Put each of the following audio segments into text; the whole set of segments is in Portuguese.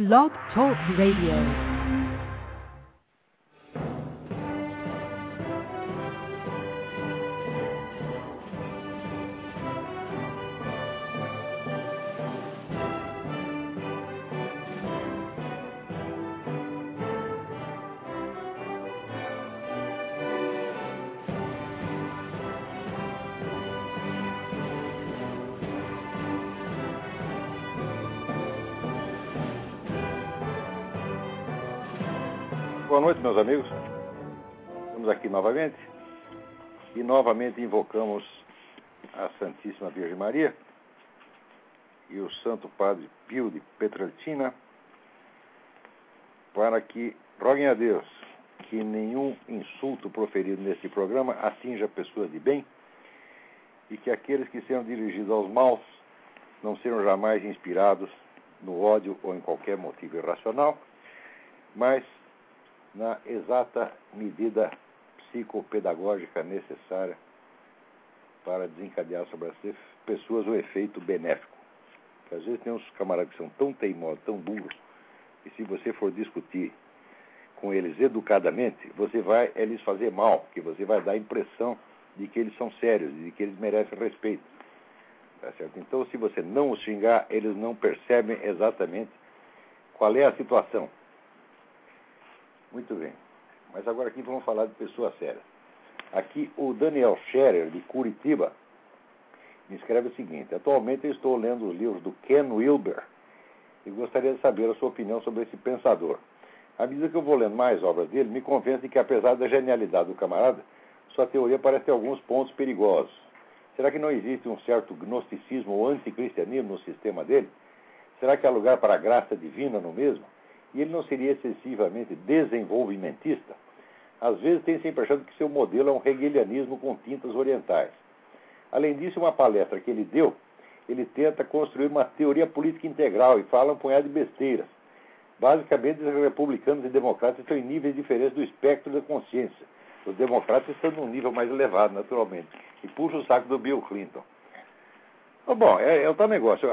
Blog Talk Radio. Boa noite, meus amigos. Estamos aqui novamente e novamente invocamos a Santíssima Virgem Maria e o Santo Padre Pio de Petrelcina para que roguem a Deus que nenhum insulto proferido neste programa atinja pessoas de bem e que aqueles que sejam dirigidos aos maus não sejam jamais inspirados no ódio ou em qualquer motivo irracional, mas na exata medida psicopedagógica necessária para desencadear sobre as pessoas o efeito benéfico. Porque às vezes tem uns camaradas que são tão teimosos, tão duros, que se você for discutir com eles educadamente, você vai é lhes fazer mal, que você vai dar a impressão de que eles são sérios, de que eles merecem respeito. Tá? Então, se você não os xingar, eles não percebem exatamente qual é a situação. Muito bem. Mas agora aqui vamos falar de pessoas sérias. Aqui o Daniel Scherer, de Curitiba, me escreve o seguinte: Atualmente eu estou lendo os livros do Ken Wilber e gostaria de saber a sua opinião sobre esse pensador. À medida que eu vou lendo mais obras dele, me convence de que, apesar da genialidade do camarada, sua teoria parece ter alguns pontos perigosos. Será que não existe um certo gnosticismo ou anticristianismo no sistema dele? Será que há lugar para a graça divina no mesmo? E ele não seria excessivamente desenvolvimentista? Às vezes tem-se a impressão de que seu modelo é um hegelianismo com tintas orientais. Além disso, uma palestra que ele deu, ele tenta construir uma teoria política integral e fala um punhado de besteiras. Basicamente, os republicanos e democratas estão em níveis diferentes do espectro da consciência. Os democratas estão num nível mais elevado, naturalmente. E puxa o saco do Bill Clinton. Bom, é, é o tal negócio.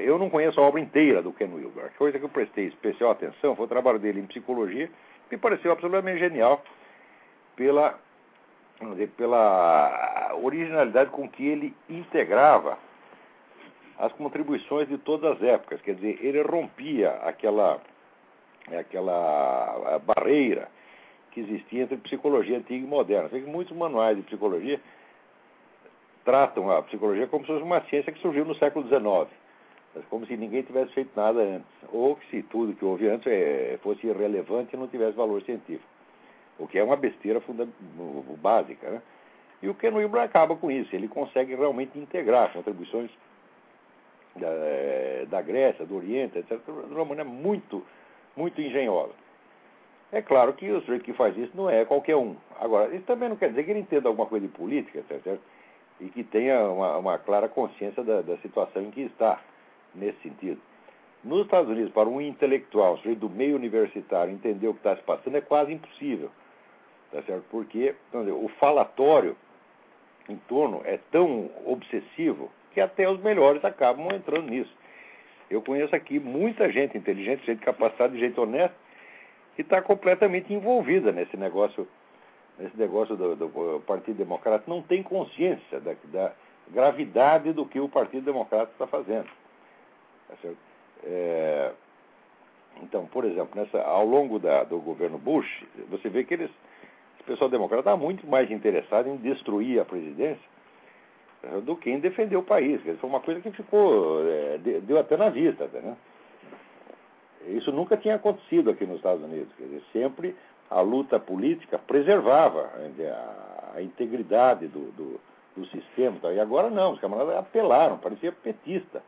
Eu não conheço a obra inteira do Ken Wilber. A coisa que eu prestei especial atenção foi o trabalho dele em psicologia, que me pareceu absolutamente genial pela, vamos dizer, pela originalidade com que ele integrava as contribuições de todas as épocas. Quer dizer, ele rompia aquela, aquela barreira que existia entre psicologia antiga e moderna. Sei que muitos manuais de psicologia tratam a psicologia como se fosse uma ciência que surgiu no século XIX, como se ninguém tivesse feito nada antes, ou que se tudo que houve antes é, fosse irrelevante e não tivesse valor científico, o que é uma besteira básica. Né? E o Ken Wilber acaba com isso, ele consegue realmente integrar contribuições da, eh, da Grécia, do Oriente, etc., de uma maneira muito, muito engenhosa. É claro que o sujeito que faz isso não é qualquer um. Agora, isso também não quer dizer que ele entenda alguma coisa de política, certo? E que tenha uma, uma clara consciência da, da, situação em que está, nesse sentido. Nos Estados Unidos, para um intelectual, um do meio universitário, entender o que está se passando é quase impossível, tá certo? porque dizer, o falatório em torno é tão obsessivo que até os melhores acabam entrando nisso. Eu conheço aqui muita gente inteligente, gente capacitada, gente honesta, que está completamente envolvida nesse negócio esse negócio do, do, Partido Democrata não tem consciência da, da, gravidade do que o Partido Democrata está fazendo. Tá é, então, por exemplo, nessa, ao longo da, do governo Bush, você vê que eles, o pessoal democrata está muito mais interessado em destruir a presidência do que em defender o país. Foi uma coisa que ficou, é, deu até na vista. Né? Isso nunca tinha acontecido aqui nos Estados Unidos. Dizer, sempre a luta política preservava a, a integridade do, do, do sistema. Tá? E agora não, os camaradas apelaram, parecia petista.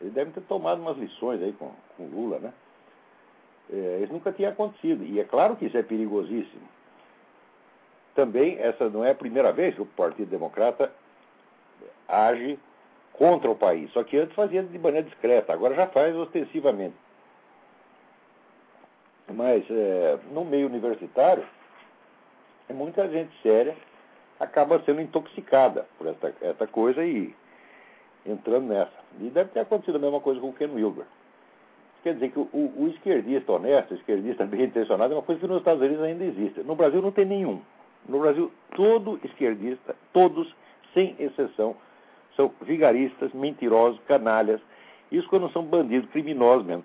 Eles devem ter tomado umas lições aí com, com Lula, né? É, isso nunca tinha acontecido. E é claro que isso é perigosíssimo. Também, essa não é a primeira vez que o Partido Democrata age contra o país. Só que antes fazia de maneira discreta, agora já faz ostensivamente. Mas é, no meio universitário, muita gente séria acaba sendo intoxicada por essa coisa e entrando nessa. E deve ter acontecido a mesma coisa com o Ken Wilber. quer dizer que o, o, esquerdista honesto, o esquerdista bem intencionado, é uma coisa que nos Estados Unidos ainda existe. No Brasil não tem nenhum. No Brasil, todo esquerdista, todos, sem exceção, são vigaristas, mentirosos, canalhas. Isso quando são bandidos, criminosos mesmo.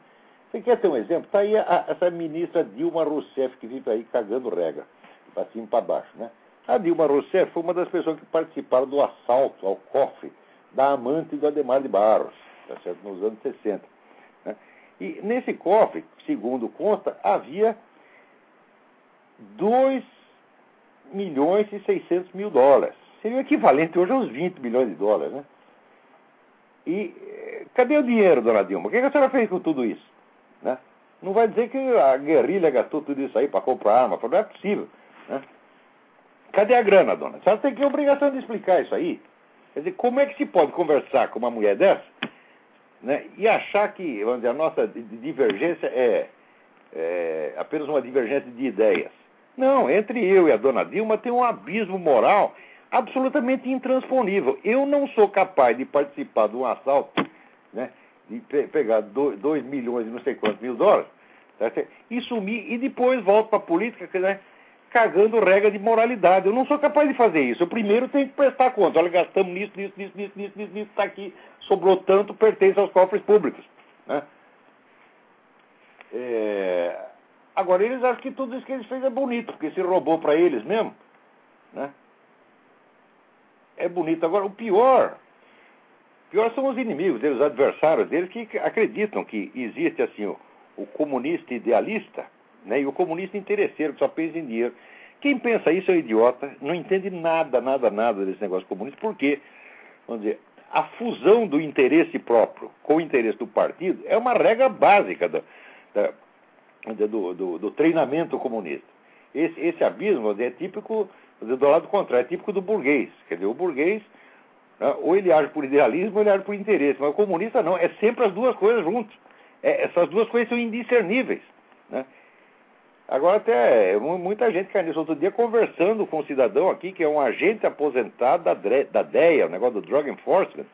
Você quer ter um exemplo? Está aí a, essa ministra Dilma Rousseff que fica aí cagando regra, para cima e para baixo, né? A Dilma Rousseff foi uma das pessoas que participaram do assalto ao cofre da amante do Ademar de Barros, tá certo? nos anos 60. Né? E nesse cofre, segundo consta, havia 2 milhões e 600 mil dólares. Seria o equivalente hoje aos 20 milhões de dólares. Né? E eh, cadê o dinheiro, dona Dilma? O que a senhora fez com tudo isso? Né? Não vai dizer que a guerrilha gastou tudo isso aí para comprar arma, não é possível. Né? Cadê a grana, dona? Senhora tem que ter obrigação de explicar isso aí. Quer dizer, como é que se pode conversar com uma mulher dessa né, e achar que vamos dizer, a nossa divergência é, é apenas uma divergência de ideias? Não, entre eu e a dona Dilma tem um abismo moral absolutamente intransponível. Eu não sou capaz de participar de um assalto, né, de pe pegar 2 milhões e não sei quantos mil dólares, tá, e sumir, e depois volto para a política, né, cagando regra de moralidade. Eu não sou capaz de fazer isso. Eu primeiro tenho que prestar conta. Olha, gastamos nisso, nisso, nisso, nisso, nisso, nisso, nisso, está aqui, sobrou tanto, pertence aos cofres públicos. Né? É... Agora, eles acham que tudo isso que eles fez é bonito, porque se roubou para eles mesmo. Né? É bonito. Agora, o pior, pior são os inimigos deles, os adversários deles, que acreditam que existe assim o, o comunista idealista né? E o comunista interesseiro, que só pensa em dinheiro. Quem pensa isso é um idiota, não entende nada, nada, nada desse negócio comunista, porque, vamos dizer, a fusão do interesse próprio com o interesse do partido é uma regra básica do, do, do, do treinamento comunista. Esse, esse abismo dizer, é típico, dizer, do lado contrário, é típico do burguês. Quer dizer, o burguês, ou ele age por idealismo ou ele age por interesse, mas o comunista não, é sempre as duas coisas juntas. É, essas duas coisas são indiscerníveis. Né? Agora até muita gente caiu nisso. Outro dia conversando com um cidadão aqui que é um agente aposentado da, da DEA, o negócio do Drug Enforcement.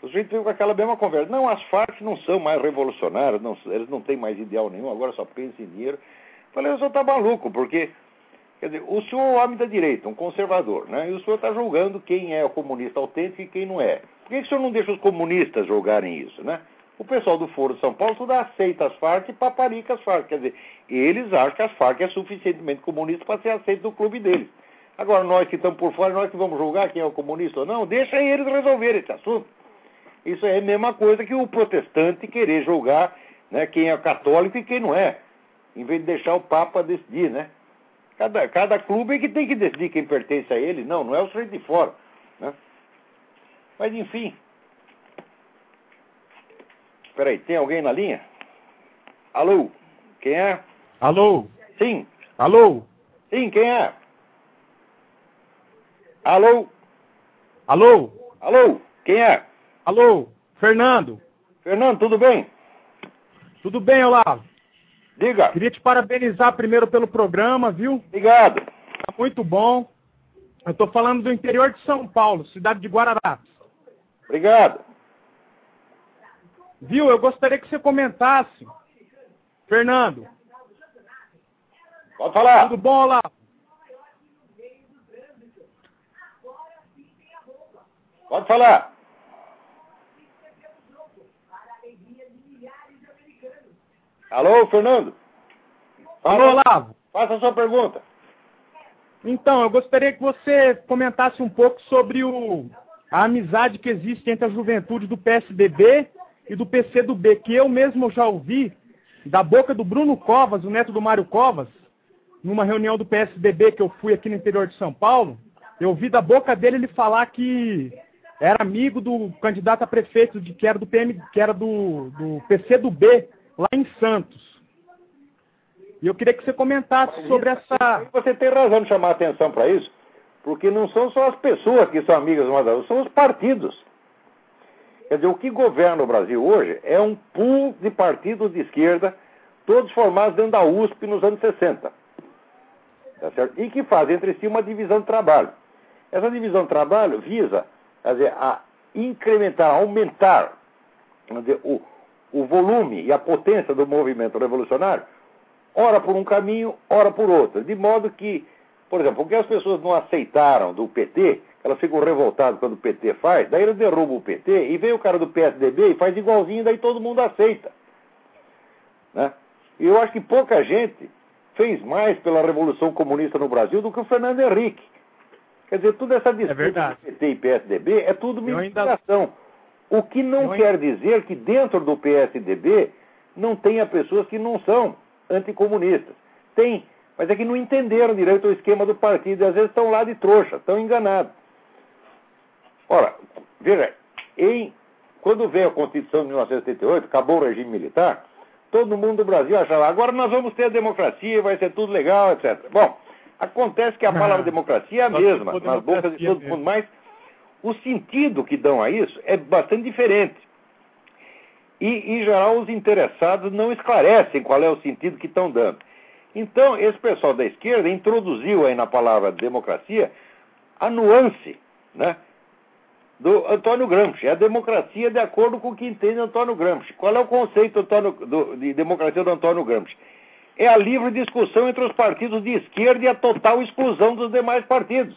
O sujeito veio com aquela mesma conversa. Não, as Farc não são mais revolucionárias, não, eles não têm mais ideal nenhum, agora só pensam em dinheiro. Falei, o senhor está maluco, porque quer dizer, o senhor é um homem da direita, um conservador, né? E o senhor está julgando quem é o comunista autêntico e quem não é. Por que, que o senhor não deixa os comunistas julgarem isso, né? O pessoal do Foro de São Paulo tudo aceita as Farc e paparica as Farc. Quer dizer, eles acham que as Farc é suficientemente comunista para ser aceito no clube deles. Agora, nós que estamos por fora, nós que vamos julgar quem é o comunista ou não, deixa eles resolverem esse assunto. Isso é a mesma coisa que o protestante querer julgar né, quem é católico e quem não é, em vez de deixar o Papa decidir, né? Cada, cada clube é que tem que decidir quem pertence a ele, não, não é o sujeito de fora. Né? Mas, enfim, Peraí, tem alguém na linha? Alô? Quem é? Alô? Sim. Alô? Sim, quem é? Alô? Alô? Alô? Quem é? Alô? Fernando? Fernando, tudo bem? Tudo bem, Olavo? Diga. Queria te parabenizar primeiro pelo programa, viu? Obrigado. Tá muito bom. Eu estou falando do interior de São Paulo, cidade de Guarará. Obrigado. Viu? Eu gostaria que você comentasse. Fernando. Pode falar. Tudo bom, Olá? Pode falar. Alô, Fernando? Alô, Olavo. Faça a sua pergunta. Então, eu gostaria que você comentasse um pouco sobre o, a amizade que existe entre a juventude do PSDB e do PC do B, que eu mesmo já ouvi da boca do Bruno Covas, o neto do Mário Covas, numa reunião do PSDB que eu fui aqui no interior de São Paulo, eu ouvi da boca dele ele falar que era amigo do candidato a prefeito de que era do PM, que era do, do PC do B, lá em Santos. E eu queria que você comentasse sobre essa. Você tem razão de chamar a atenção para isso, porque não são só as pessoas que são amigas umas das outras, são os partidos. Quer dizer, o que governa o Brasil hoje é um pool de partidos de esquerda, todos formados dentro da USP nos anos 60. Tá certo? E que fazem entre si uma divisão de trabalho. Essa divisão de trabalho visa quer dizer, a incrementar, aumentar dizer, o, o volume e a potência do movimento revolucionário, ora por um caminho, ora por outro. De modo que, por exemplo, porque as pessoas não aceitaram do PT, elas ficam revoltadas quando o PT faz, daí eles derrubam o PT e vem o cara do PSDB e faz igualzinho, daí todo mundo aceita. Né? E eu acho que pouca gente fez mais pela Revolução Comunista no Brasil do que o Fernando Henrique. Quer dizer, toda essa disputa é PT e PSDB é tudo manipulação. Ainda... O que não Eu quer dizer que dentro do PSDB não tenha pessoas que não são anticomunistas. Tem, mas é que não entenderam direito o esquema do partido e às vezes estão lá de trouxa, estão enganados. Ora, veja, em, quando veio a Constituição de 1978, acabou o regime militar, todo mundo do Brasil achava, agora nós vamos ter a democracia, vai ser tudo legal, etc. Bom, acontece que a palavra ah, democracia é a mesma, nas bocas de todo mundo, mas o sentido que dão a isso é bastante diferente. E, em geral, os interessados não esclarecem qual é o sentido que estão dando. Então, esse pessoal da esquerda introduziu aí na palavra democracia a nuance né, do Antônio Gramsci. É a democracia de acordo com o que entende Antônio Gramsci. Qual é o conceito Antônio, do, de democracia do Antônio Gramsci? É a livre discussão entre os partidos de esquerda e a total exclusão dos demais partidos,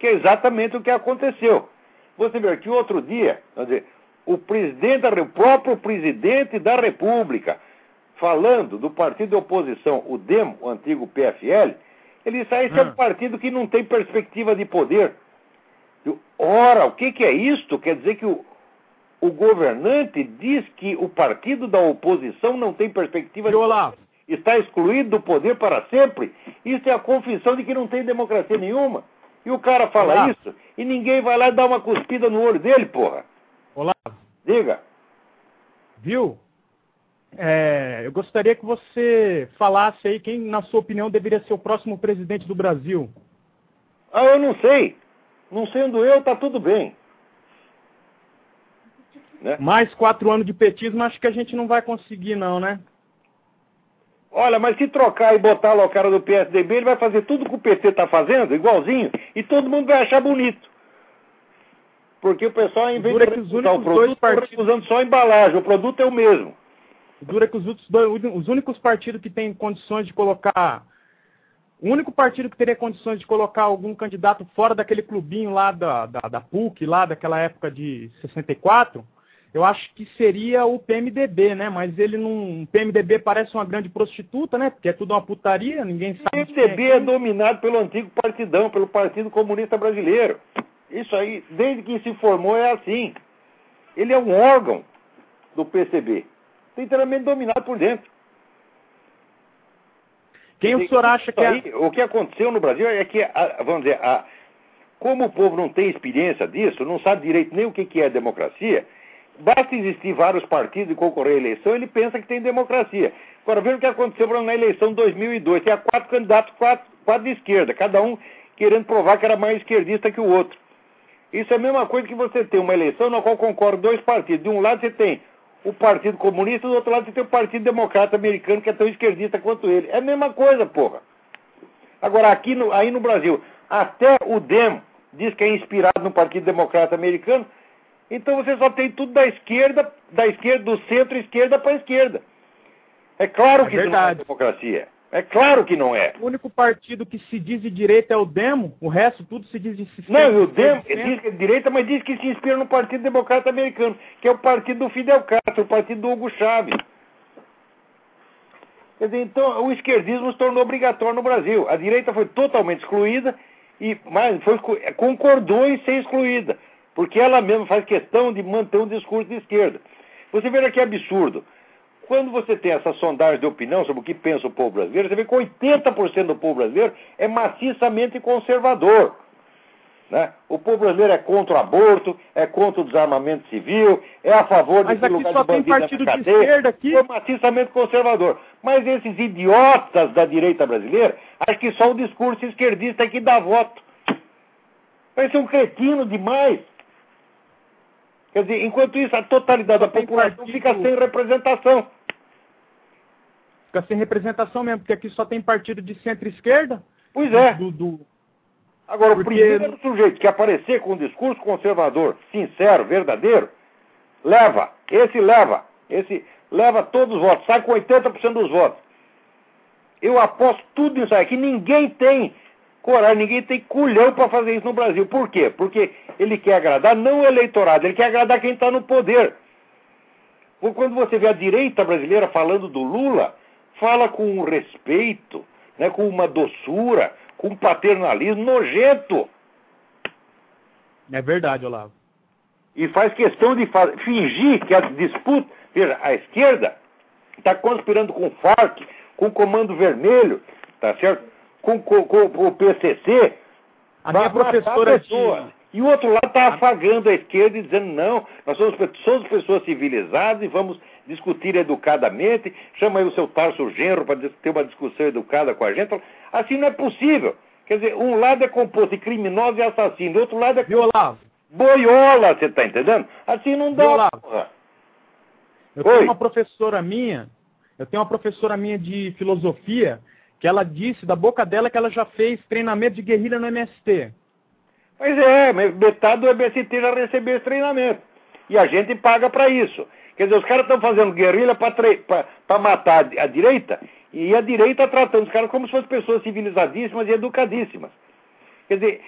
que é exatamente o que aconteceu. Você vê que outro dia, dizer, o presidente, o próprio presidente da República, falando do partido de oposição, o DEM, o antigo PFL, ele disse: ah, esse é um ah. partido que não tem perspectiva de poder. Eu, ora, o que, que é isto? Quer dizer que o, o governante diz que o partido da oposição não tem perspectiva de poder. Está excluído do poder para sempre. Isso é a confissão de que não tem democracia nenhuma. E o cara fala Olá. isso e ninguém vai lá e dá uma cuspida no olho dele, porra. Olá. Diga. Viu? É, eu gostaria que você falasse aí quem, na sua opinião, deveria ser o próximo presidente do Brasil. Ah, eu não sei. Não sendo eu, tá tudo bem. Né? Mais quatro anos de petismo, acho que a gente não vai conseguir, não, né? Olha, mas se trocar e botar lá o cara do PSDB, ele vai fazer tudo que o PT está fazendo, igualzinho, e todo mundo vai achar bonito. Porque o pessoal, em vez Dura de usar o produto, está usando só a embalagem, o produto é o mesmo. Dura que os, outros dois, os únicos partidos que têm condições de colocar. O único partido que teria condições de colocar algum candidato fora daquele clubinho lá da, da, da PUC, lá daquela época de 64, eu acho que seria o PMDB, né? Mas ele não. O PMDB parece uma grande prostituta, né? Porque é tudo uma putaria, ninguém sabe. O PMDB é, é dominado pelo antigo partidão, pelo Partido Comunista Brasileiro. Isso aí, desde que se formou, é assim. Ele é um órgão do PCB. Inteiramente dominado por dentro. Quem o senhor acha que é. Aí, o que aconteceu no Brasil é que, vamos dizer, como o povo não tem experiência disso, não sabe direito nem o que é democracia Basta existir vários partidos e concorrer à eleição, ele pensa que tem democracia. Agora, veja o que aconteceu na eleição de 2002. Tinha quatro candidatos, quatro, quatro de esquerda, cada um querendo provar que era mais esquerdista que o outro. Isso é a mesma coisa que você tem uma eleição na qual concorrem dois partidos. De um lado você tem o Partido Comunista, do outro lado você tem o Partido Democrata Americano, que é tão esquerdista quanto ele. É a mesma coisa, porra. Agora, aqui no, aí no Brasil, até o DEM diz que é inspirado no Partido Democrata Americano, então você só tem tudo da esquerda, da esquerda, do centro-esquerda para a esquerda. É claro é que não é democracia. É claro que não é. O único partido que se diz de direita é o Demo, o resto tudo se diz de sistema. Não, o Demo diz que é de direita, mas diz que se inspira no Partido Democrata Americano, que é o partido do Fidel Castro, o partido do Hugo Chávez. Quer dizer, então o esquerdismo se tornou obrigatório no Brasil. A direita foi totalmente excluída, e mas foi, concordou em ser excluída porque ela mesma faz questão de manter um discurso de esquerda. Você vê que absurdo. Quando você tem essa sondagem de opinião sobre o que pensa o povo brasileiro, você vê que 80% do povo brasileiro é maciçamente conservador. Né? O povo brasileiro é contra o aborto, é contra o desarmamento civil, é a favor de lugar só de tem partido de esquerda aqui. É maciçamente conservador. Mas esses idiotas da direita brasileira acham que só o discurso esquerdista é que dá voto. Parece um cretino demais. Quer dizer, enquanto isso, a totalidade da população fica sem representação. Fica sem representação mesmo, porque aqui só tem partido de centro-esquerda. Pois é. Do, do... Agora, porque... o primeiro sujeito que aparecer com um discurso conservador, sincero, verdadeiro, leva. Esse leva. Esse leva todos os votos, sai com 80% dos votos. Eu aposto tudo nisso aí, que ninguém tem coragem, ninguém tem culhão para fazer isso no Brasil. Por quê? Porque ele quer agradar não o eleitorado, ele quer agradar quem está no poder. Quando você vê a direita brasileira falando do Lula, fala com um respeito, né, com uma doçura, com um paternalismo nojento. É verdade, Olavo. E faz questão de fingir que a disputa. Veja, a esquerda está conspirando com o FARC, com o Comando Vermelho, tá certo? Com, com, com o PCC. A minha professora de... E o outro lado está afagando a esquerda e dizendo: não, nós somos, somos pessoas civilizadas e vamos discutir educadamente. Chama aí o seu Tarso Genro para ter uma discussão educada com a gente. Assim não é possível. Quer dizer, um lado é composto de criminoso e assassino, o outro lado é. Violavo. Boiola, você está entendendo? Assim não dá. Violavo. Eu tenho Oi. uma professora minha, eu tenho uma professora minha de filosofia que ela disse da boca dela que ela já fez treinamento de guerrilha no MST. Pois é, metade do MST já recebeu esse treinamento. E a gente paga para isso. Quer dizer, os caras estão fazendo guerrilha para matar a direita e a direita tratando os caras como se fossem pessoas civilizadíssimas e educadíssimas. Quer dizer,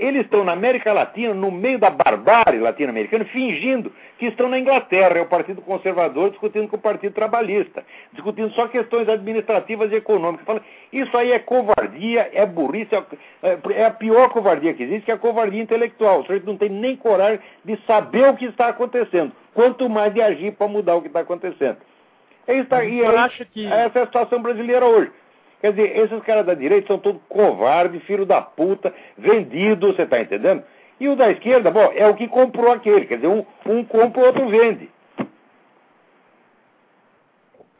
eles estão na América Latina, no meio da barbárie latino-americana, fingindo que estão na Inglaterra. É o Partido Conservador discutindo com o Partido Trabalhista, discutindo só questões administrativas e econômicas. Fala, isso aí é covardia, é burrice, é, é a pior covardia que existe, que é a covardia intelectual. O sujeito não tem nem coragem de saber o que está acontecendo, quanto mais de agir para mudar o que está acontecendo. É isso, tá, e é, que... essa é a situação brasileira hoje. Quer dizer, esses caras da direita são todos covardes, filho da puta, vendidos, você está entendendo? E o da esquerda, bom, é o que comprou aquele. Quer dizer, um, um compra, o outro vende.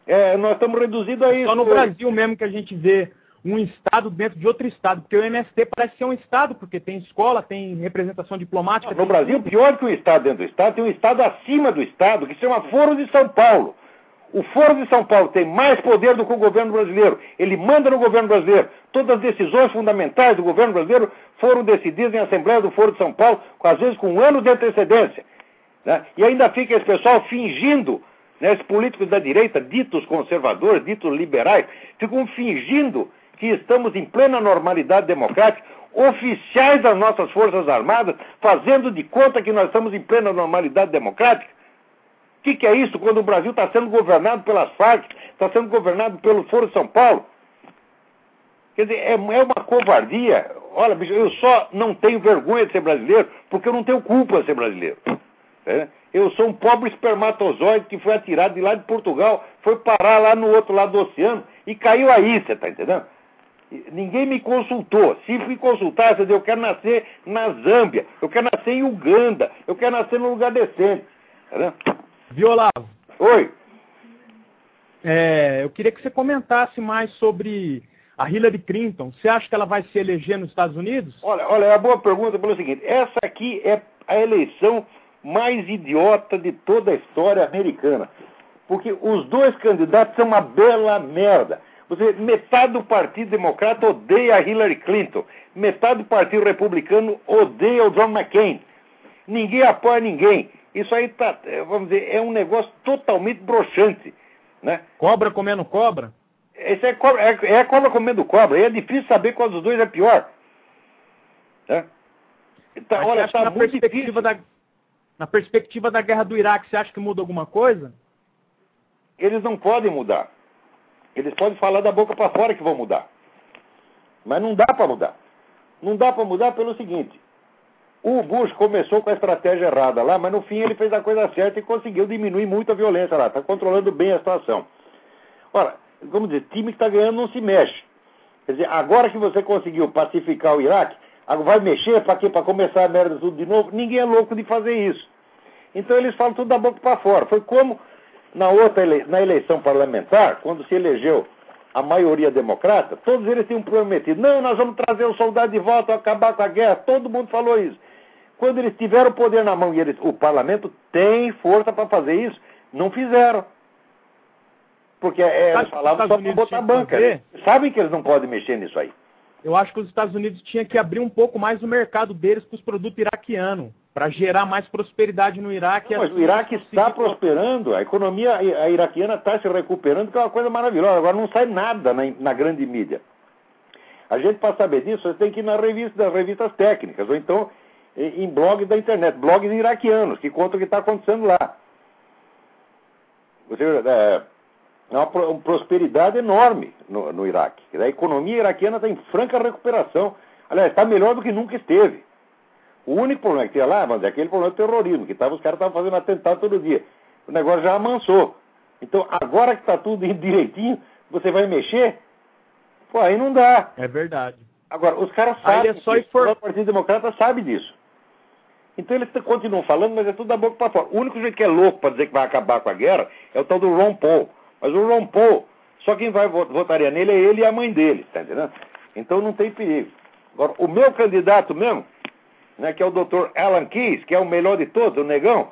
É, nós estamos reduzidos a isso. Só no Brasil mesmo que a gente vê um estado dentro de outro estado, porque o MST parece ser um estado, porque tem escola, tem representação diplomática. No Brasil, tudo. pior que um estado dentro do estado, tem um estado acima do estado, que se chama Foro de São Paulo. O Foro de São Paulo tem mais poder do que o governo brasileiro. Ele manda no governo brasileiro. Todas as decisões fundamentais do governo brasileiro foram decididas em Assembleia do Foro de São Paulo, às vezes com um ano de antecedência. Né? E ainda fica esse pessoal fingindo, né, esses políticos da direita, ditos conservadores, ditos liberais, ficam fingindo que estamos em plena normalidade democrática, oficiais das nossas Forças Armadas, fazendo de conta que nós estamos em plena normalidade democrática. O que, que, é isso quando o Brasil está sendo governado pelas Farc, está sendo governado pelo Foro São Paulo? Quer dizer, é, é uma covardia. Olha, bicho, eu só não tenho vergonha de ser brasileiro porque eu não tenho culpa de ser brasileiro. É? Eu sou um pobre espermatozoide que foi atirado de lá de Portugal, foi parar lá no outro lado do oceano e caiu aí, você está entendendo? Ninguém me consultou. Se me consultasse, eu quero nascer na Zâmbia, eu quero nascer em Uganda, eu quero nascer num lugar decente. Tá Violavo. Oi. É, eu queria que você comentasse mais sobre a Hillary Clinton. Você acha que ela vai se eleger nos Estados Unidos? Olha, olha, é uma boa pergunta pelo seguinte: essa aqui é a eleição mais idiota de toda a história americana. Porque os dois candidatos são uma bela merda. Você, metade do Partido Democrata odeia a Hillary Clinton, metade do Partido Republicano odeia o John McCain. Ninguém apoia ninguém. Isso aí tá, é, vamos dizer, é um negócio totalmente broxante. Né? Cobra comendo cobra? Esse é, cobra, é, é cobra comendo cobra. E é difícil saber qual dos dois é pior. Né? Então, olha, tá na perspectiva da Na perspectiva da guerra do Iraque, você acha que muda alguma coisa? Eles não podem mudar. Eles podem falar da boca para fora que vão mudar. Mas não dá para mudar. Não dá para mudar pelo seguinte: o Bush começou com a estratégia errada lá, mas no fim ele fez a coisa certa e conseguiu diminuir muito a violência lá. Está controlando bem a situação. Ora, vamos dizer, time que está ganhando não se mexe. Quer dizer, agora que você conseguiu pacificar o Iraque, vai mexer para quê? Para começar a merda tudo de novo? Ninguém é louco de fazer isso. Então eles falam tudo da boca para fora. Foi como na outra ele... na eleição parlamentar, quando se elegeu a maioria democrata, todos eles tinham prometido: não, nós vamos trazer os soldados de volta, acabar com a guerra. Todo mundo falou isso. Quando eles tiveram o poder na mão e eles, o parlamento tem força para fazer isso, não fizeram. Porque é, eles falavam só para botar banca. Né? Sabem que eles não podem mexer nisso aí. eu acho que os Estados Unidos tinha que abrir um pouco mais o mercado deles para os produtos iraquianos, para gerar mais prosperidade no Iraque. Não, mas o Iraque está prosperando, a economia a iraquiana está se recuperando, que é uma coisa maravilhosa. Agora não sai nada na, na grande mídia. A gente, para saber disso, você tem que ir na revista, nas revistas técnicas, ou então em blogs da internet, blogs iraquianos, que contam o que está acontecendo lá. Você, é, é uma, prosperidade enorme no, no Iraque. A economia iraquiana está em franca recuperação. Aliás, está melhor do que nunca esteve. O único problema que tinha lá, mas é aquele problema do terrorismo, que tava, os caras estavam fazendo atentado todo dia. O negócio já amansou. Então, agora que está tudo direitinho, você vai mexer? Pô, aí não dá. É verdade. Agora, os caras sabem. É só for... O Partido Democrata sabe disso. Então eles continuam falando, mas é tudo da boca para fora. O único jeito que é louco para dizer que vai acabar com a guerra é o tal do Ron Paul. Mas o Ron Paul, só quem vai votaria nele é ele e a mãe dele, tá entendendo? Então não tem perigo. Agora, o meu candidato mesmo, né, que é o Dr. Alan Keyes, que é o melhor de todos, o negão,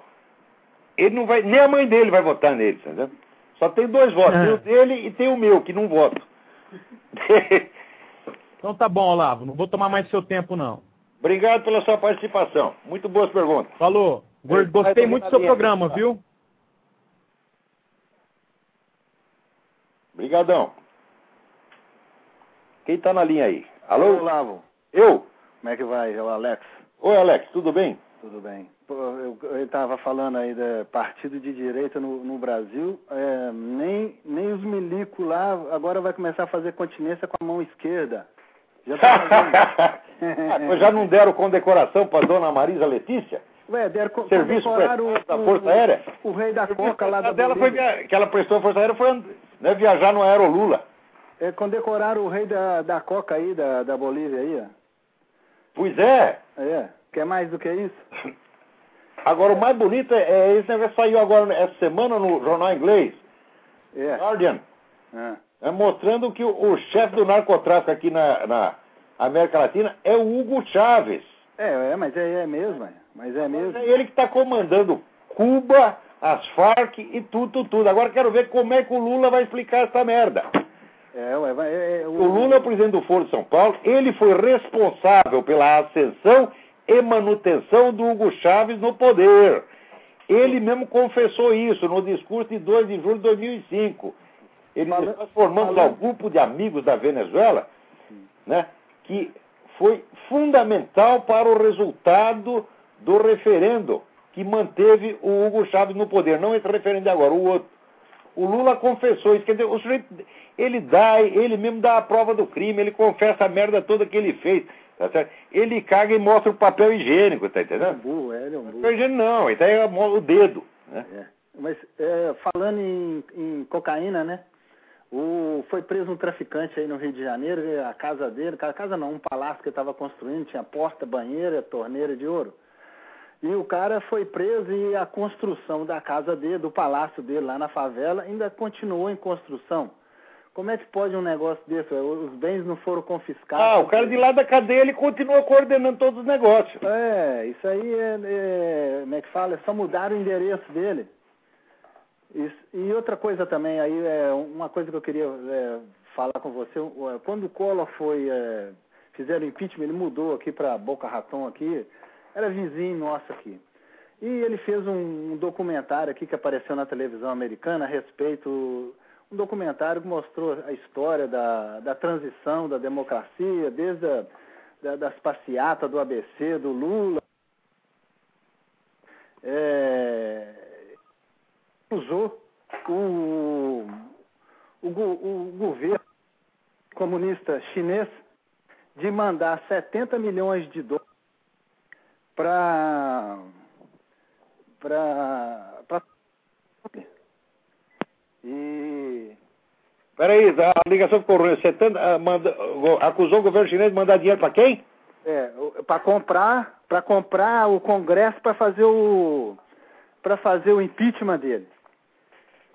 ele não vai, nem a mãe dele vai votar nele, tá entendendo? Só tem dois votos, é. tem o dele e tem o meu, que não voto. então tá bom, Olavo, não vou tomar mais seu tempo não. Obrigado pela sua participação. Muito boas perguntas. Falou. Gostei muito do seu programa, viu? Obrigadão. Quem está na linha aí? Alô? Olavo. Eu? Como é que vai? É o Alex. Oi, Alex, tudo bem? Tudo bem. eu estava falando aí do partido de direita no, no Brasil, é, nem, nem os milicos lá agora vai começar a fazer continência com a mão esquerda. Já tá ah, já não deram condecoração para dona Marisa Letícia? Ué, deram co Serviço o, da Força Aérea? O, o rei da Coca lá da dela foi Que ela prestou a Força Aérea foi né, viajar no Aerolula. É, condecoraram o rei da, da Coca aí, da, da Bolívia aí, ó. Pois é. É. Quer mais do que isso? Agora, o mais bonito é, é esse negócio saiu agora essa semana no jornal inglês. É. Guardian. É. é mostrando que o, o chefe do narcotráfico aqui na, na América Latina é o Hugo Chávez. É, é mas é, é mesmo, é. mas é mesmo. É ele que está comandando Cuba, as Farc e tudo, tudo. Agora quero ver como é que o Lula vai explicar essa merda. É, ué, é, é, o... o Lula é o presidente do Foro de São Paulo, ele foi responsável pela ascensão e manutenção do Hugo Chávez no poder. Ele mesmo confessou isso no discurso de 2 de julho de 2005. Ele. Nós formamos um grupo de amigos da Venezuela, né? Que foi fundamental para o resultado do referendo que manteve o Hugo Chávez no poder, não esse referendo de agora, o outro. O Lula confessou isso, quer dizer, o sujeito, ele dá, ele mesmo dá a prova do crime, ele confessa a merda toda que ele fez. Tá certo? Ele caga e mostra o papel higiênico, tá entendendo? É um burro, é, ele é um burro. Papel higiênico não, ele tá o dedo. Né? É. Mas é, falando em, em cocaína, né? O, foi preso um traficante aí no Rio de Janeiro, a casa dele, a casa não, um palácio que ele estava construindo, tinha porta, banheira, torneira de ouro. E o cara foi preso e a construção da casa dele, do palácio dele lá na favela, ainda continuou em construção. Como é que pode um negócio desse? Os bens não foram confiscados. Ah, o cara de lá da cadeia, ele continua coordenando todos os negócios. É, isso aí é, é como é que fala? É só mudar o endereço dele. E outra coisa também, aí é uma coisa que eu queria é, falar com você. Quando o Collor foi, é, fizeram impeachment, ele mudou aqui para Boca Raton aqui, era vizinho nosso aqui. E ele fez um, um documentário aqui que apareceu na televisão americana a respeito, um documentário que mostrou a história da, da transição da democracia, desde a, da, das passeatas do ABC, do Lula. É, usou o, o, o governo comunista chinês de mandar 70 milhões de dólares para para e Peraí, a ligação ficou ruim. 70, ah, manda, acusou o governo chinês de mandar dinheiro para quem? É, para comprar, para comprar o Congresso para fazer o para fazer o impeachment dele.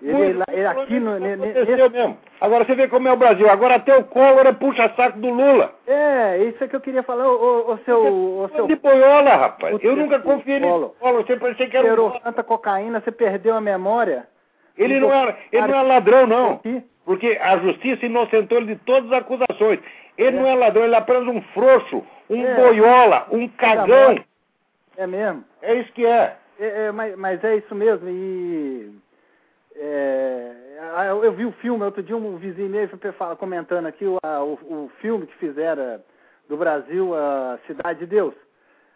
Ele, ele aqui no, nesse... mesmo. Agora você vê como é o Brasil. Agora até o Collor é puxa-saco do Lula. É, isso é que eu queria falar, o, o seu. O seu... De boiola, rapaz. eu nunca confiei nesse Collor. Sempre pensei que era. Cheirou tanta cocaína, você perdeu a memória. Ele não era, ele não é ladrão, não. Porque a justiça inocentou ele de todas as acusações. Ele é. não é ladrão, ele é apenas um frouxo, um é. boiola, um cagão. É mesmo. É isso que é. é, é mas, mas, é isso mesmo. E é, eu, eu, vi o filme, outro dia um vizinho meu foi comentando aqui o, a, o, o, filme que fizeram do Brasil, a Cidade de Deus.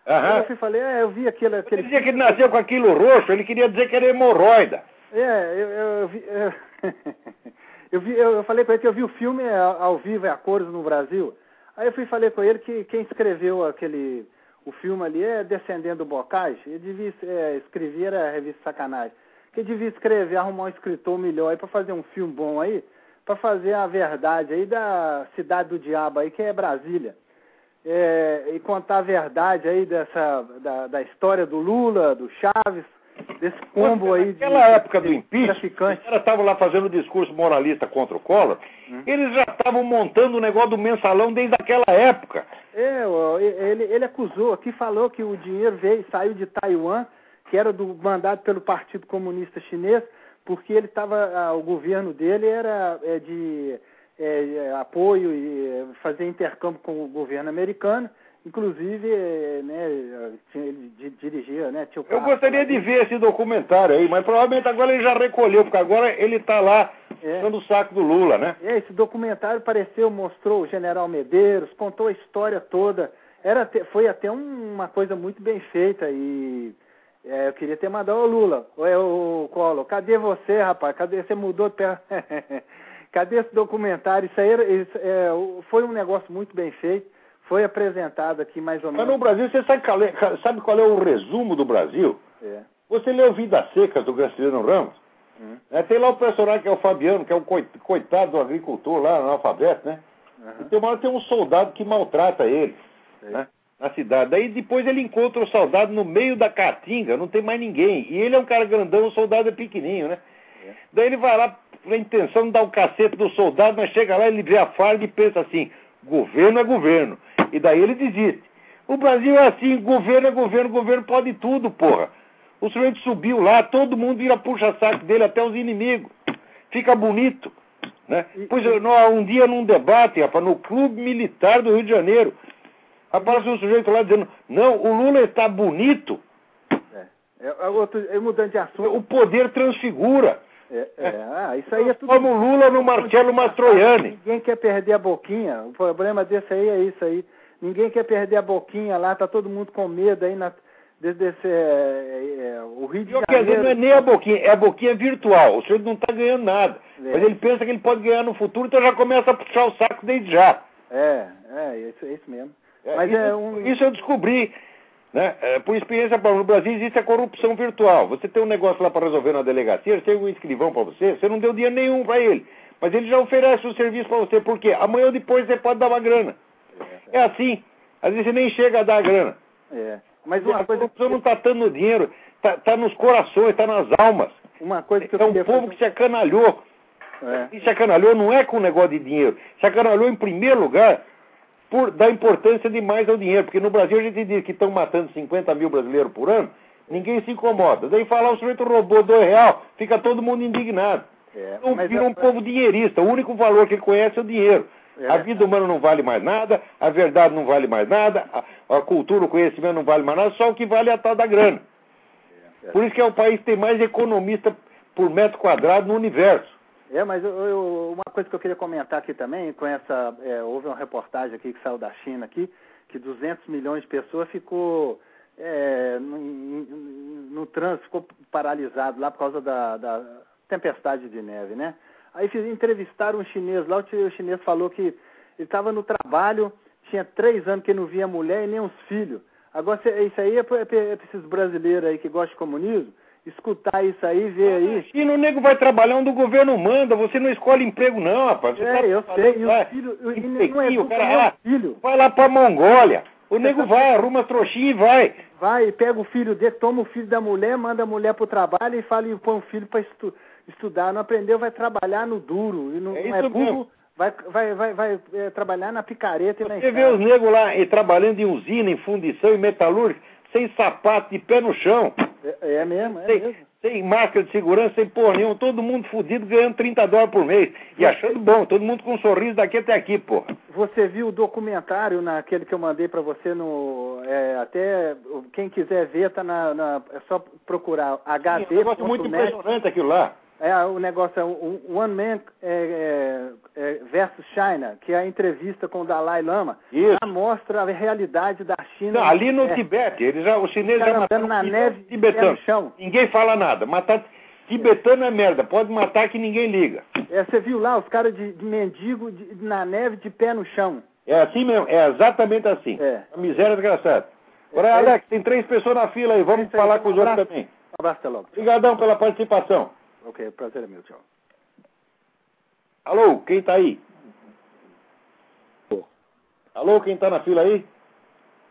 Aham. Eu fui, falei, é, eu vi aquele... aquele ele dizia que ele nasceu com aquilo roxo, ele queria dizer que era hemorroida. É, eu, eu, eu vi... Eu, eu, vi eu, falei com ele que eu vi o filme ao vivo e a cores no Brasil. Aí eu fui falei com ele que quem escreveu aquele o filme ali é Descendendo do Bocage. Ele devia é, escrever a revista Sacanagem. Que devia escrever, arrumar um escritor melhor aí para fazer um filme bom aí, para fazer a verdade aí da cidade do diabo aí, que é Brasília. É, e contar a verdade aí dessa da, da história do Lula, do Chaves, desse combo aí Naquela de, época do impeachment, os caras estavam lá fazendo um discurso moralista contra o Collor, hum. eles já estavam montando o negócio do mensalão desde aquela época. É, ele, ele acusou aqui, falou que o dinheiro veio, saiu de Taiwan, que era do mandado pelo Partido Comunista Chinês, porque ele estava, o governo dele era é, de é, apoio e fazer intercâmbio com o governo americano, Inclusive, né, ele dirigia, né? Tinha Eu gostaria de ver esse documentário aí, mas provavelmente agora ele já recolheu, porque agora ele está lá é. dando o saco do Lula, né? É, esse documentário apareceu, mostrou o general Medeiros, contou a história toda. Era, foi até uma coisa muito bem feita e é, eu queria ter mandado o Lula. Oi, o Colo, cadê você, rapaz? Cadê? Você mudou? cadê esse documentário? Isso aí era, isso, é, foi um negócio muito bem feito foi apresentado aqui mais ou menos. Mas no Brasil, você sabe qual é, sabe qual é o resumo do Brasil? É. Você leu Vidas Secas do Graciliano Ramos? Hum. É, tem lá o personagem que é o Fabiano, que é o coitado do agricultor lá, analfabeto, né? Uhum. E tem uma hora tem um soldado que maltrata ele, né? Na cidade. Daí depois ele encontra o soldado no meio da caatinga, não tem mais ninguém. E ele é um cara grandão, o soldado é pequenininho, né? É. Daí ele vai lá com a intenção de dar o cacete do soldado, mas chega lá, ele vê a farda e pensa assim, governo é governo. E daí ele desiste. O Brasil é assim, governo é governo, governo pode tudo, porra. O sujeito subiu lá, todo mundo vira puxa-saco dele, até os inimigos. Fica bonito. Né? Pois um dia num debate, rapaz, no Clube Militar do Rio de Janeiro, apareceu um sujeito lá dizendo, não, o Lula está bonito. É, é, é outro, é mudando de assunto. O poder transfigura. É, é. Ah, isso aí é tudo. Como Lula no Marcelo Mastroianni. Ninguém quer perder a boquinha. O problema desse aí é isso aí. Ninguém quer perder a boquinha lá, tá todo mundo com medo aí na, desde esse, é, é, o Rio de Janeiro. Quer dizer, não é nem a boquinha, é a boquinha virtual. O senhor não está ganhando nada. É. Mas ele pensa que ele pode ganhar no futuro, então já começa a puxar o saco desde já. É, é, isso, é isso mesmo. É, Mas isso, é um... isso eu descobri. Né? É, por experiência, no Brasil existe a corrupção virtual. Você tem um negócio lá para resolver na delegacia, chega um escrivão para você, você não deu dinheiro nenhum para ele. Mas ele já oferece o serviço para você, por quê? Amanhã ou depois você pode dar uma grana. É assim. Às vezes você nem chega a dar a grana. É. Mas uma a coisa corrupção não está tanto no dinheiro, está tá nos corações, está nas almas. Uma coisa que é um povo fazer... que se acanalhou. É. E se acanalhou não é com o negócio de dinheiro. Se acanalhou em primeiro lugar por dar importância demais ao dinheiro. Porque no Brasil a gente diz que estão matando 50 mil brasileiros por ano, ninguém se incomoda. Daí falar o sujeito roubou dois real, fica todo mundo indignado. É, então vira um é... povo dinheirista. O único valor que ele conhece é o dinheiro. É. A vida humana não vale mais nada, a verdade não vale mais nada, a, a, cultura, o conhecimento não vale mais nada, só o que vale é a tal da grana. É, é. Por isso que é o país que tem mais economista por metro quadrado no universo. É, mas eu, eu, uma coisa que eu queria comentar aqui também, com essa, é, houve uma reportagem aqui que saiu da China aqui, que 200 milhões de pessoas ficou é, no, no, trânsito, ficou paralisado lá por causa da, da tempestade de neve, né? Aí entrevistaram um chinês lá, o chinês falou que ele estava no trabalho, tinha três anos que não via mulher e nem os filhos. Agora, isso aí é para é esses brasileiros aí que gostam de comunismo, escutar isso aí, ver aí. E no nego vai trabalhar onde o governo manda, você não escolhe emprego não, rapaz. Você é, tá eu sei, e os filhos, não é o cara, lá, filho. Vai lá pra Mongólia. O nego vai, arruma trouxinha e vai. Vai, pega o filho dele, toma o filho da mulher, manda a mulher pro trabalho e fala e põe o filho para estudar estudar, não aprendeu, vai trabalhar no duro. E não é, é burro, vai, vai, vai, vai é, trabalhar na picareta e na Você vê os negros lá e, trabalhando em usina, em fundição, em metalúrgica, sem sapato, de pé no chão. É, é mesmo, é sem, mesmo. sem máscara de segurança, sem porra nenhuma, todo mundo fudido ganhando 30 dólares por mês. E achando bom, todo mundo com um sorriso daqui até aqui, porra. Você viu o documentário naquele que eu mandei para você no. É, até quem quiser ver, tá na, na é só procurar HD. É um negócio muito impressionante aquilo lá. É, o negócio é o One Man é, é, é, versus China, que é a entrevista com o Dalai Lama. Isso. Já mostra a realidade da China. Não, ali no Tibete, eles já, os chineses já mataram na neve tibetano. no chão. Ninguém fala nada. Matar tibetano é merda, pode matar que ninguém liga. É, você viu lá os caras de, de mendigo de, na neve de pé no chão. É assim mesmo, é exatamente assim. É. A miséria desgraçada. Agora, É, Alex, tem três pessoas na fila aí, vamos aí, falar com os outros também. Um abraço até logo. Obrigadão pela participação. Ok, prazer é meu, tchau. Alô, quem tá aí? Alô, quem tá na fila aí?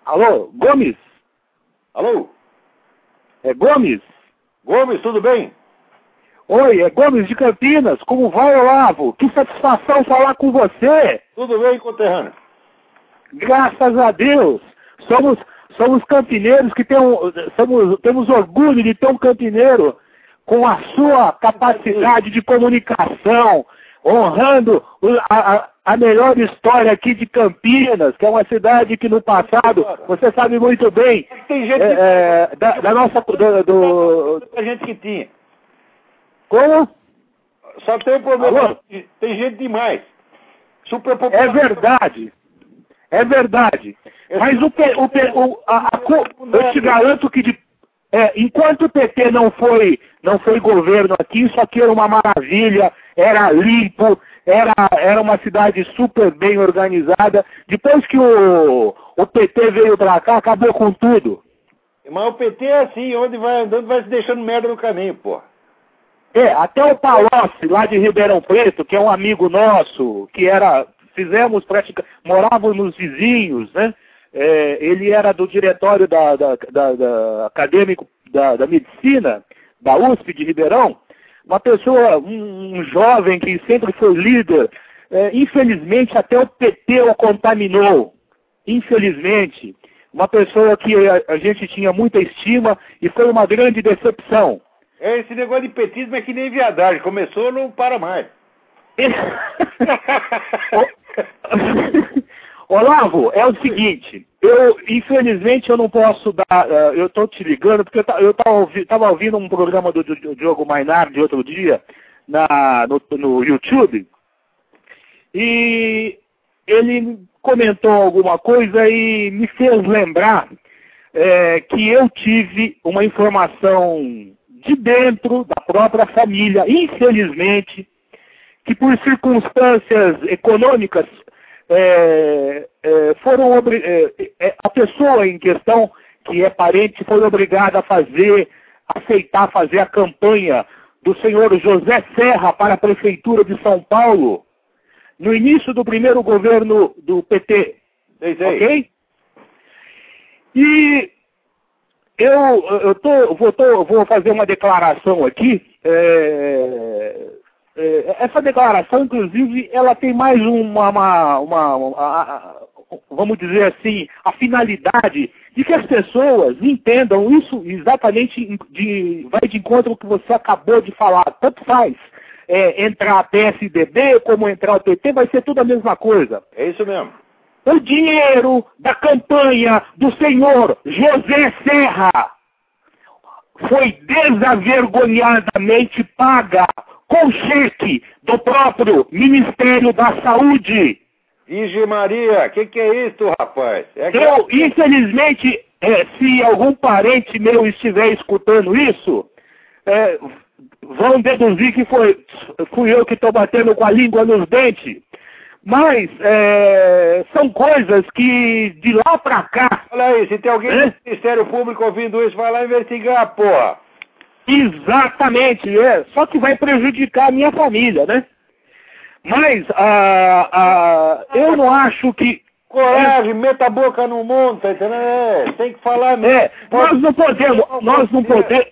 Alô, Gomes? Alô? É Gomes? Gomes, tudo bem? Oi, é Gomes de Campinas. Como vai, Olavo? Que satisfação falar com você. Tudo bem, conterrâneo? Graças a Deus. Somos, somos campineiros que tem um, somos, temos orgulho de ter um campineiro com a sua capacidade de comunicação, honrando a, a- a melhor história aqui de Campinas, que é uma cidade que no passado, você sabe muito bem, Tem gente é, é, da, da nossa... Do, do- gente que tinha. como? Só tem um problema. Alô? Tem gente demais. Super É verdade. É verdade. Mas o, o, a- co- eu te garanto que de- é, enquanto o PT não foi, não foi governo aqui, isso aqui era uma maravilha, era limpo, era, era uma cidade super bem organizada. Depois que o, o PT veio pra cá, acabou com tudo. Mas o PT é assim, onde vai andando, vai se deixando merda no caminho, porra. É, até o Palocci, lá de Ribeirão Preto, que é um amigo nosso, que era, fizemos praticamente, morávamos vizinhos, né? É, ele era do diretório da, da, da- da- acadêmico da, medicina, da USP de Ribeirão, uma pessoa, um, um jovem que sempre foi líder, É, infelizmente até o PT o contaminou, infelizmente, uma pessoa que a, a gente tinha muita estima e foi uma grande decepção. É, esse negócio de petismo é que nem viadagem. Começou, não para mais. Olavo, é o seguinte, eu infelizmente eu não posso dar, eh, eu estou te ligando porque eu ta- eu estava ouvi, ouvindo um programa do, do, Diogo Mainar de outro dia na, no, no YouTube e ele comentou alguma coisa e me fez lembrar eh, que eu tive uma informação de dentro da própria família, infelizmente, que por circunstâncias econômicas é, é, foram é, é, a pessoa em questão que é parente foi obrigada a fazer, aceitar fazer a campanha do senhor José Serra para a prefeitura de São Paulo no início do primeiro governo do PT, sei. ok? E eu, eu tô, vou, tô- vou fazer uma declaração aqui. é, é, essa declaração, inclusive, ela tem mais uma, uma, uma- vamos dizer assim, a finalidade de que as pessoas entendam isso exatamente de, vai de encontro ao que você acabou de falar. Tanto faz é, entrar a PSDB como entrar o PT, vai ser tudo a mesma coisa. É isso mesmo. O dinheiro da campanha do senhor José Serra foi desavergonhadamente paga com cheque do próprio Ministério da Saúde. Virgem Maria, o que, que é isso, rapaz? É que- Eu, infelizmente, eh, se algum parente meu estiver escutando isso, eh, vão deduzir que foi, fui eu que estou batendo com a língua nos dentes. Mas eh, são coisas que de lá pra cá Olha aí, se tem alguém do Ministério Público ouvindo isso, vai lá investigar, porra. Exatamente, é. Só que vai prejudicar a minha família, né? Mas ah, ah, eu não acho que. Coragem, meta a boca no mundo, tá entendendo? É, tem que falar mesmo. É, nós não podemos. Nós não podemos.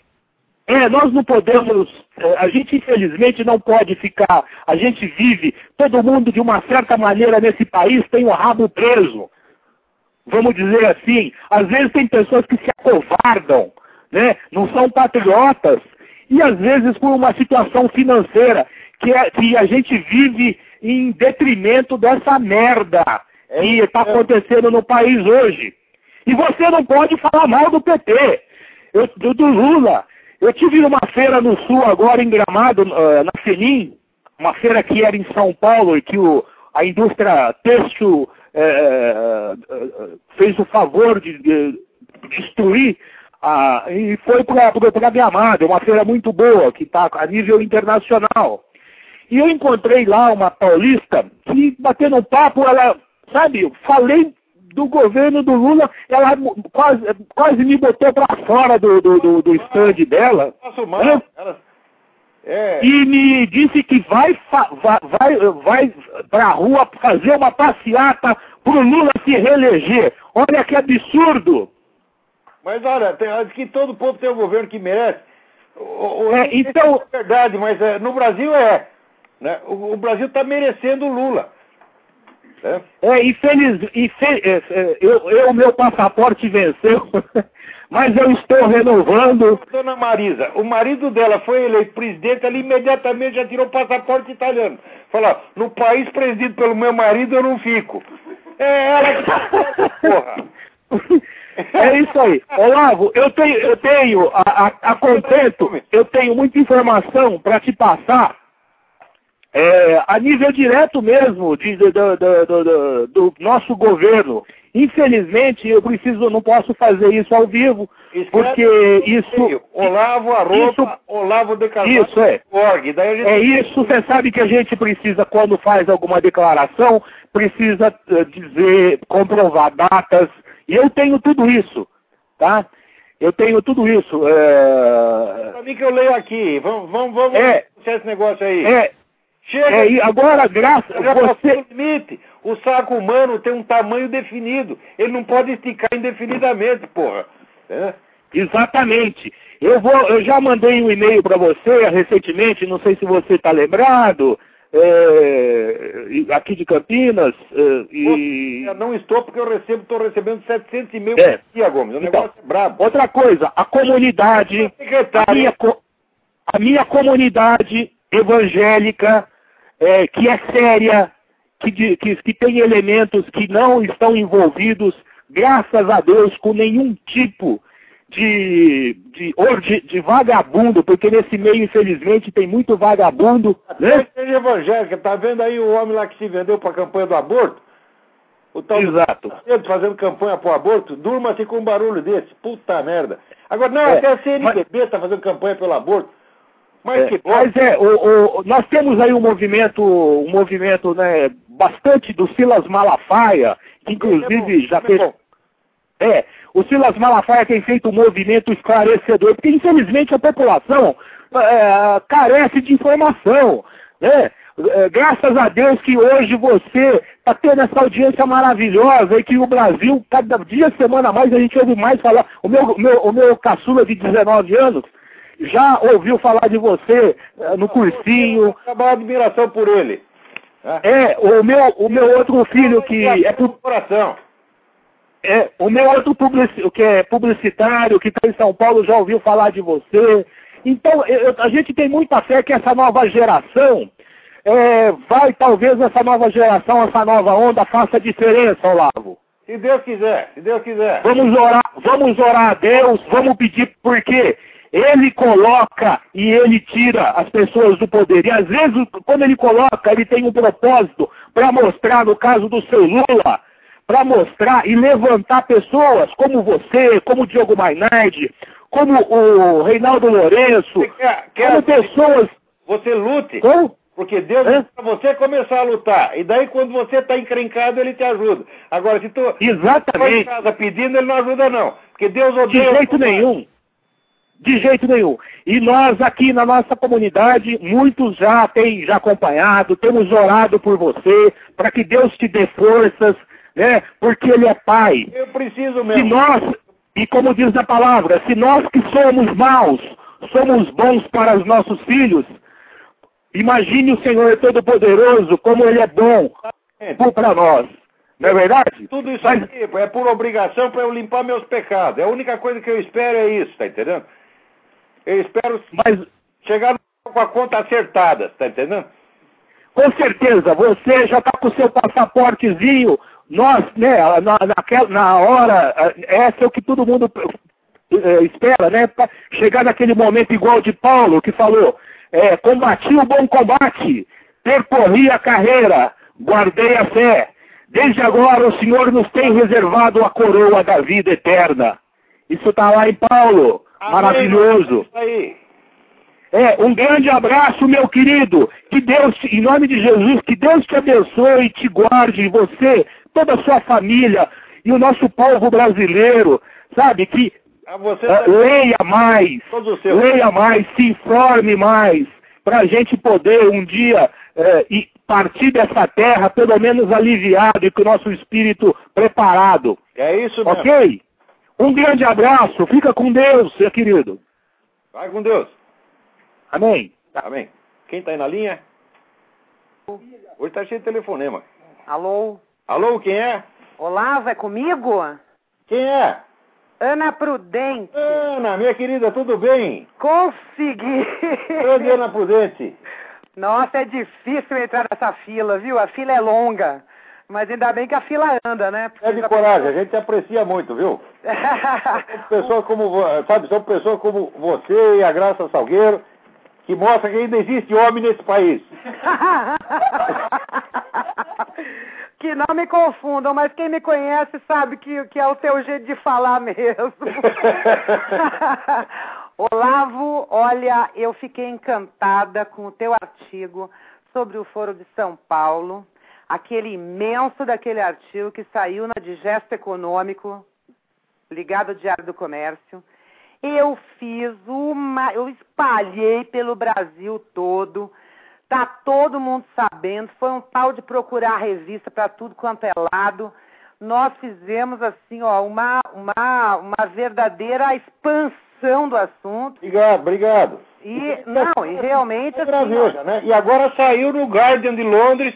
É, nós não podemos. é, A gente infelizmente não pode ficar. A gente vive, todo mundo de uma certa maneira nesse país tem o rabo preso. Vamos dizer assim. Às vezes tem pessoas que se acovardam, né? Não são patriotas e às vezes por uma situação financeira que, é, que a gente vive em detrimento dessa merda é que está acontecendo no país hoje. E você não pode falar mal do PT, eu, do, do, Lula. Eu tive uma feira no Sul agora em Gramado, uh, na Fenim, uma feira que era em São Paulo e que o, a indústria têxtil uh, fez o favor de, de destruir ah, e foi para Gramado, uma feira muito boa, que está a nível internacional. E eu encontrei lá uma paulista que, batendo um papo, ela, sabe, falei do governo do Lula, ela quase, quase me botou para fora do, do, do, do stand dela. Né? É. E me disse que vai, vai, vai, vai para a rua fazer uma passeata para o Lula se reeleger. Olha que absurdo! Mas olha, tem, que todo povo tem um governo que merece. O, o, é, então... É verdade, mas é, no Brasil é. Né? O, o Brasil está merecendo o Lula. É, é infeliz, infeliz, é, é, eu, eu, meu passaporte venceu, mas eu estou renovando. Dona Marisa, o marido dela foi eleito presidente, ela imediatamente já tirou o passaporte italiano. Falou, no país presidido pelo meu marido eu não fico. É ela que porra. É isso aí. Olavo, eu tenho, eu tenho a, a, a contento, eu tenho muita informação para te passar é, a nível direto mesmo de, de, do nosso governo. Infelizmente, eu preciso, não posso fazer isso ao vivo, porque isso... Olavo, arroba, Olavo de Isso, é. Org. É isso, você sabe que a gente precisa, quando faz alguma declaração, precisa uh, dizer, comprovar datas, e eu tenho tudo isso, tá? Eu tenho tudo isso. É... Pra mim que eu leio aqui, vamos, vamos, vamos é, esse negócio aí. É, Chega. É, e agora, graças a você... limite. O saco humano tem um tamanho definido. Ele não pode esticar indefinidamente, porra. É. Exatamente. Eu, vou, eu já mandei um e-mail para você recentemente, não sei se você está lembrado, é, aqui de Campinas. É, e... Eu não estou porque eu recebo, estou recebendo 700 e-mails é. por dia, Gomes. O então, negócio é brabo. Outra coisa, a comunidade, a minha, a minha comunidade evangélica é, que é séria, que, que, que tem elementos que não estão envolvidos, graças a Deus, com nenhum tipo de, de, de, de, vagabundo, porque nesse meio, infelizmente, tem muito vagabundo. Né? Evangélica, tá vendo aí o homem lá que se vendeu para a campanha do aborto? O tal Exato. Do fazendo campanha pro aborto, durma-se com um barulho desse. Puta merda. Agora, não, é, até a CNBB está fazendo campanha pelo aborto. Mas, é, mas é, o, o, nós temos aí um movimento, um movimento né, bastante do Silas Malafaia, que inclusive é já fez. É, o Silas Malafaia tem feito um movimento esclarecedor, porque infelizmente a população é, carece de informação. Né? É, graças a Deus que hoje você está tendo essa audiência maravilhosa e que o Brasil, cada dia, semana mais, a gente ouve mais falar. O meu, meu, o meu caçula de 19 anos, já ouviu falar de você uh, no cursinho. Acabou a admiração por ele. É, o meu, o meu outro filho que é coração. É, o meu outro publici que é publicitário, que está em São Paulo, já ouviu falar de você. Então, eu, a gente tem muita fé que essa nova geração é, vai, talvez, essa nova geração, essa nova onda faça diferença, Olavo. Se Deus quiser, se Deus quiser. Vamos orar, vamos orar a Deus, vamos pedir, porque ele coloca e ele tira as pessoas do poder. E às vezes, quando ele coloca, ele tem um propósito para mostrar, no caso do seu Lula, para mostrar e levantar pessoas como você, como o Diogo Mainardi, como o Reinaldo Lourenço, quer, quer como pessoas. Você lute. Como? Porque Deus é para você começar a lutar. E daí, quando você está encrencado, ele te ajuda. Agora, se tu Exatamente. em casa pedindo, ele não ajuda, não. Porque Deus odeia. De jeito nenhum. De jeito nenhum. E nós aqui na nossa comunidade, muitos já têm já acompanhado, temos orado por você, para que Deus te dê forças, né? Porque Ele é Pai. Eu preciso mesmo. Se nós, e como diz a palavra, se nós que somos maus, somos bons para os nossos filhos, imagine o Senhor Todo-Poderoso como Ele é bom para nós. Não é verdade? Tudo isso Mas... aqui é por obrigação para eu limpar meus pecados. É a única coisa que eu espero é isso, tá entendendo? Eu espero. Mas, chegaram com a conta acertada, tá entendendo? Com certeza, você já está com o seu passaportezinho, nós, né, na, naquela, na hora, essa é o que todo mundo é, espera, né? Chegar naquele momento igual de Paulo, que falou, é, combati o bom combate, percorri a carreira, guardei a fé. Desde agora o Senhor nos tem reservado a coroa da vida eterna. Isso está lá em Paulo. Amém. Maravilhoso. Aí. É, um grande abraço, meu querido. Que Deus, em nome de Jesus, que Deus te abençoe e te guarde, você, toda a sua família e o nosso povo brasileiro, sabe? Que uh, leia mais, leia mais, se informe mais, para a gente poder um dia uh, e partir dessa terra pelo menos aliviado e com o nosso espírito preparado. É isso mesmo. Ok? Um grande abraço, fica com Deus, meu querido. Vai com Deus. Amém. Amém. Quem está aí na linha? Hoje está cheio de telefonema. Alô? Alô, quem é? Olá, é comigo? Quem é? Ana Prudente. Ana, minha querida, tudo bem? Consegui. Grande Ana Prudente. Nossa, é difícil entrar nessa fila, viu? A fila é longa. Mas ainda bem que a fila anda, né? É de coragem, a gente aprecia muito, viu? são pessoas como, sabe, são pessoas como você e a Graça Salgueiro que mostra que ainda existe homem nesse país. que não me confundam, mas quem me conhece sabe que, que é o teu jeito de falar mesmo. Olavo, olha, eu fiquei encantada com o teu artigo sobre o Foro de São Paulo, aquele imenso daquele artigo que saiu na Digesto Econômico, ligado ao Diário do Comércio. Eu fiz uma, eu espalhei pelo Brasil todo. Tá todo mundo sabendo. Foi um tal de procurar revista para tudo quanto é lado. Nós fizemos assim, ó, uma, uma, uma verdadeira expansão do assunto. Obrigado, obrigado. E não, e realmente assim, ó, né? E agora saiu no Guardian de Londres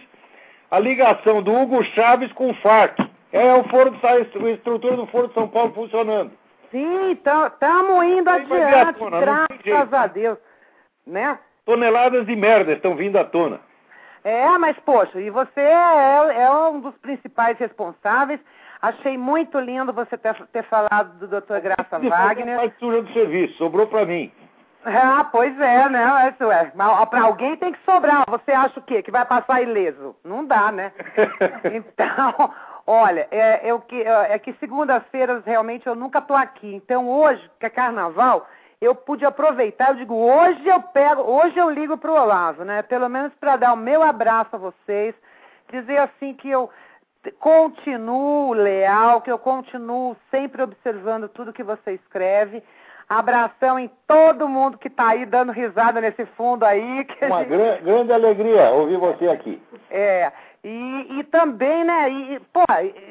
a ligação do Hugo Chaves com o FARC. É o foro, a estrutura do Foro de São Paulo funcionando. Sim, estamos indo adiante, tona, graças a Deus. Né? Toneladas de merda estão vindo à tona. É, mas poxa, e você é, é um dos principais responsáveis. Achei muito lindo você ter, ter falado do Dr. Graça Wagner. Faz suja do serviço, sobrou para mim. Ah, pois é, né? Isso é. Para alguém tem que sobrar. Você acha o quê? Que vai passar ileso? Não dá, né? então, Olha, é, que, é, é que segunda-feiras realmente eu nunca estou aqui. Então hoje, que é carnaval, eu pude aproveitar. Eu digo, hoje eu pego, hoje eu ligo para o Olavo, né? Pelo menos para dar o meu abraço a vocês, dizer assim que eu continuo leal, que eu continuo sempre observando tudo que você escreve. Abração em todo mundo que está aí dando risada nesse fundo aí. Uma gente... grande alegria ouvir você aqui. É. E, e também, né, e, pô,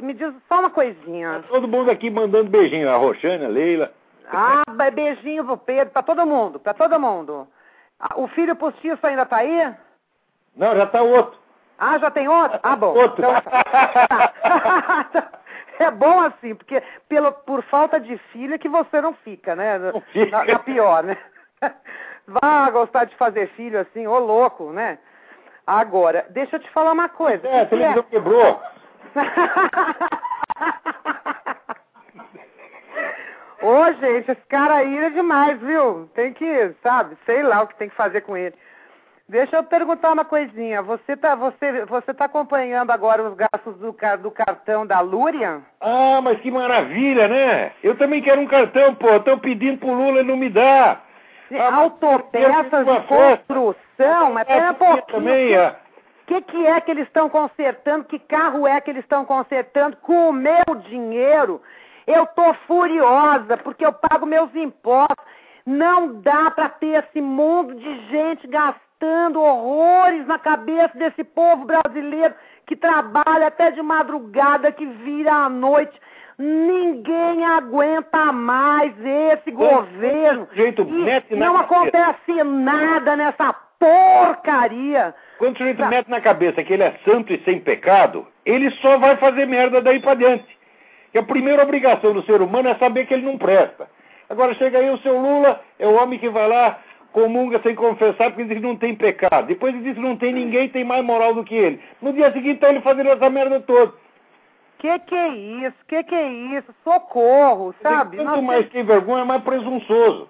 me diz só uma coisinha. Tá todo mundo aqui mandando beijinho, a Roxane, a Leila. Ah, beijinho pro Pedro, pra todo mundo, pra todo mundo. Ah, o filho postiço ainda tá aí? Não, já tá outro. Ah, já tem outro? Ah, bom. Outro. Então, é bom assim, porque pelo, por falta de filho é que você não fica, né? Não fica. Na, na pior, né? Vá gostar de fazer filho assim, ô louco, né? Agora, deixa eu te falar uma coisa. É, a televisão é? quebrou. Ô, gente, esse cara aí é demais, viu? Tem que, sabe, sei lá o que tem que fazer com ele. Deixa eu perguntar uma coisinha. Você tá, você, você tá acompanhando agora os gastos do, do cartão da Lúria? Ah, mas que maravilha, né? Eu também quero um cartão, pô. Estão pedindo pro Lula e não me dá. Ah, Autopeças de construção, mas pera um pouquinho. O que, que é que eles estão consertando? Que carro é que eles estão consertando com o meu dinheiro? Eu tô furiosa porque eu pago meus impostos. Não dá para ter esse mundo de gente gastando horrores na cabeça desse povo brasileiro que trabalha até de madrugada, que vira à noite Ninguém aguenta mais esse governo. Jeito mete não acontece nada nessa porcaria. Quando o sujeito mete na cabeça que ele é santo e sem pecado, ele só vai fazer merda daí para diante. E a primeira obrigação do ser humano é saber que ele não presta. Agora chega aí o seu Lula, é o homem que vai lá comunga sem confessar porque diz que não tem pecado. Depois ele diz que não tem ninguém tem mais moral do que ele. No dia seguinte tá ele fazendo essa merda toda. Que que é isso? Que que é isso? Socorro, sabe? Quanto Nós mais tem vergonha, mais presunçoso.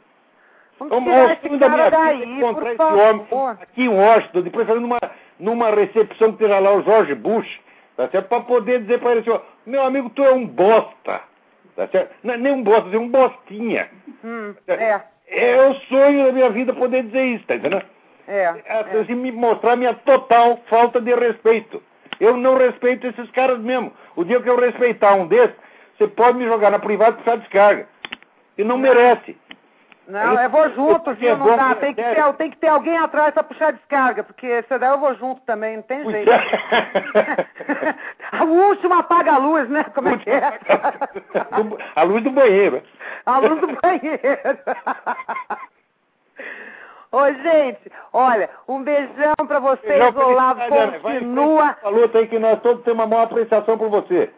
Vamos O tirar esse cara é daí, por favor. homem aqui em Washington, depois fazendo uma, numa recepção que terá lá o George Bush, tá certo? Para poder dizer para ele assim, ó, meu amigo, tu é um bosta, tá certo? Não é nem um bosta, é um bostinha. Hum, é, É o sonho da minha vida poder dizer isso, tá entendendo? é. É, é. assim, me mostrar minha total falta de respeito. Eu não respeito esses caras mesmo. O dia que eu respeitar um desses, você pode me jogar na privada e puxar descarga. E não merece. Não, eu vou junto, viu? é Não dá. Tem que, ter, tem que ter alguém atrás pra puxar descarga, porque se daí eu vou junto também, não tem jeito. o último apaga a luz, né? Como é que é? A luz do banheiro. A luz do banheiro. Ô, gente, olha, um beijão pra vocês. Não, O Olavo continua. essa luta aí que nós todos temos uma maior apreciação por você.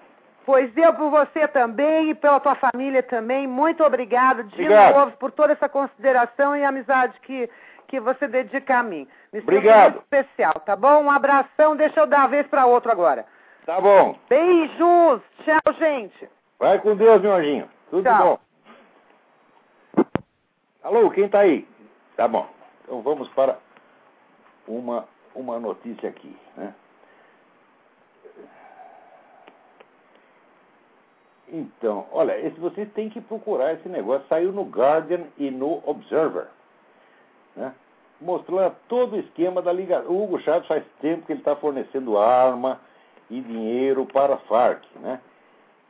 Pois eu por você também e pela tua família também. Muito obrigado de Obrigado. novo por toda essa consideração e amizade que, que você dedica a mim. Me Obrigado. muito especial, tá bom? Um abração. Deixa eu dar a vez para outro agora. Tá bom. Beijos. Tchau, gente. Vai com Deus, meu anjinho. Tudo Tchau. bom. Alô, quem tá aí? Tá bom. Então vamos para uma, uma notícia aqui. Né? Então, olha, esse, vocês têm que procurar esse negócio. Saiu no Guardian e no Observer. Né? Mostrando todo o esquema da Liga. O Hugo Chávez faz tempo que ele está fornecendo arma e dinheiro para a Farc. Né?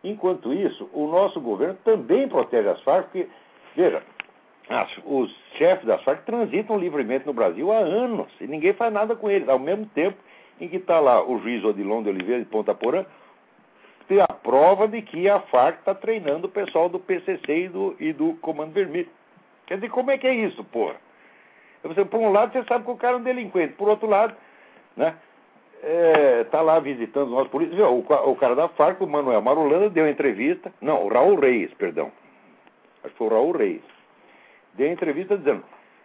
Enquanto isso, o nosso governo também protege as Farc, porque, veja, as- os chefes das Farc transitam livremente no Brasil há anos e ninguém faz nada com eles. Ao mesmo tempo em que está lá o juiz Odilon de Oliveira de Ponta Porã, tem a prova de que a Farc está treinando o pessoal do PCC e do, e do Comando Vermelho. Quer dizer, como é que é isso, porra? Você, por um lado, você sabe que o cara é um delinquente. Por outro lado, né? Está lá visitando os nossos. Viu, O, o cara da Farc, o Manuel Marulanda, deu entrevista. Não, o Raul Reis, perdão. Acho que foi o Raul Reis. Deu entrevista dizendo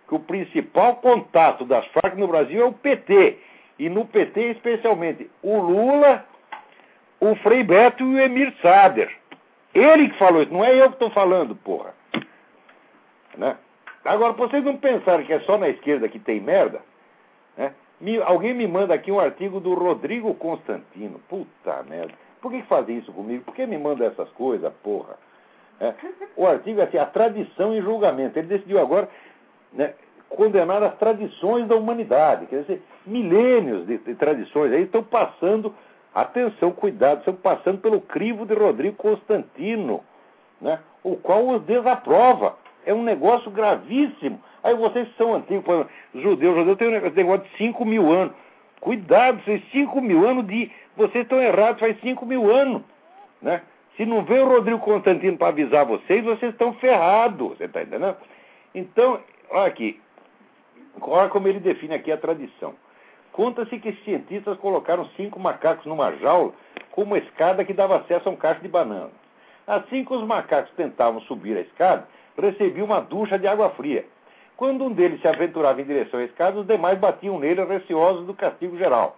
que o principal contato das Farc no Brasil é o PT. E no PT, especialmente, o Lula, o Frei Beto e o Emir Sader. Ele que falou isso, não é eu que estou falando, porra. Né? Agora, vocês não pensarem que é só na esquerda que tem merda, né? Me- alguém me manda aqui um artigo do Rodrigo Constantino. Puta merda. Por que, que fazem isso comigo? Por que me manda essas coisas, porra? É, o artigo é assim, a tradição em julgamento. Ele decidiu agora né, condenar as tradições da humanidade. Quer dizer, milênios de, de tradições aí estão passando, atenção, cuidado, estão passando pelo crivo de Rodrigo Constantino, né, o qual os desaprova. É um negócio gravíssimo. Aí vocês são antigos, judeus, judeus tem um negócio, de 5 mil anos. Cuidado, vocês 5 mil anos de. Vocês estão errados, faz 5 mil anos. Né? Se não veio o Rodrigo Constantino para avisar vocês, vocês estão ferrados. Você está entendendo? Então, olha aqui. Olha como ele define aqui a tradição. Conta-se que cientistas colocaram cinco macacos numa jaula com uma escada que dava acesso a um cacho de bananas. Assim que os macacos tentavam subir a escada, recebiam uma ducha de água fria. Quando um deles se aventurava em direção à escada, os demais batiam nele receosos do castigo geral.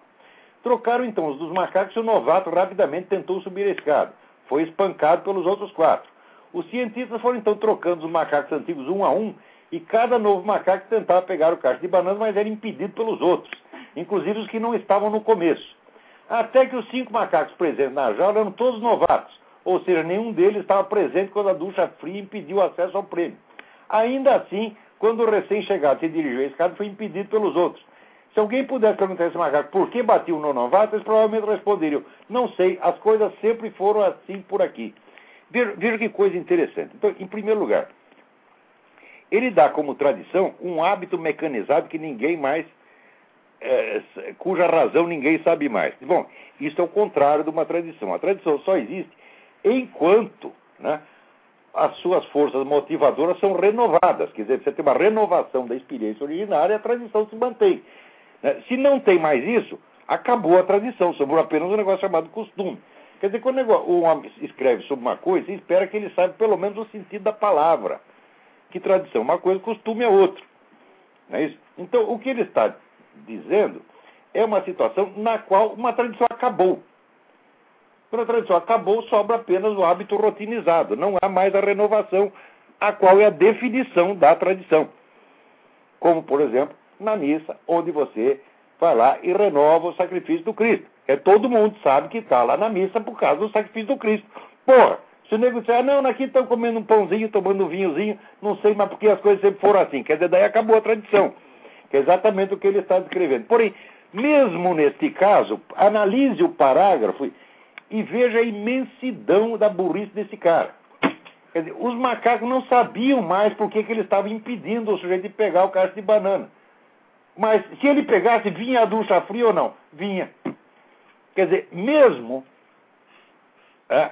Trocaram então os dos macacos e o novato rapidamente tentou subir a escada. Foi espancado pelos outros quatro. Os cientistas foram então trocando os macacos antigos um a um e cada novo macaco tentava pegar o cacho de bananas, mas era impedido pelos outros, inclusive os que não estavam no começo. Até que os cinco macacos presentes na jaula eram todos novatos, ou seja, nenhum deles estava presente quando a ducha fria impediu o acesso ao prêmio. Ainda assim, quando o recém-chegado se dirigiu à escada, foi impedido pelos outros. Se alguém pudesse perguntar a esse macaco por que batiu no novato, eles provavelmente responderiam: Não sei, as coisas sempre foram assim por aqui. Veja, veja que coisa interessante. Então, em primeiro lugar, ele dá como tradição um hábito mecanizado que ninguém mais, é, cuja razão ninguém sabe mais. Bom, isso é o contrário de uma tradição. A tradição só existe enquanto né, as suas forças motivadoras são renovadas. Quer dizer, você tem uma renovação da experiência originária e a tradição se mantém. Né? Se não tem mais isso, acabou a tradição, sobrou apenas um negócio chamado costume. Quer dizer, quando o homem escreve sobre uma coisa, espera que ele saiba pelo menos o sentido da palavra. Que tradição? Uma coisa, costume é outro. Não é isso? Então, o que ele está dizendo é uma situação na qual uma tradição acabou. Quando a tradição acabou, sobra apenas o hábito rotinizado. Não há mais a renovação, a qual é a definição da tradição. Como, por exemplo, na missa, onde você vai lá e renova o sacrifício do Cristo. É, todo mundo sabe que está lá na missa por causa do sacrifício do Cristo. Porra, se o nego disser, ah, não, aqui estão comendo um pãozinho, tomando um vinhozinho, não sei, mas porque as coisas sempre foram assim. Quer dizer, daí acabou a tradição. Que é exatamente o que ele está descrevendo. Porém, mesmo neste caso, analise o parágrafo e veja a imensidão da burrice desse cara. Quer dizer, os macacos não sabiam mais por que, que ele estava impedindo o sujeito de pegar o cacho de banana. Mas se ele pegasse, vinha a ducha fria ou não? Vinha. Quer dizer, mesmo é,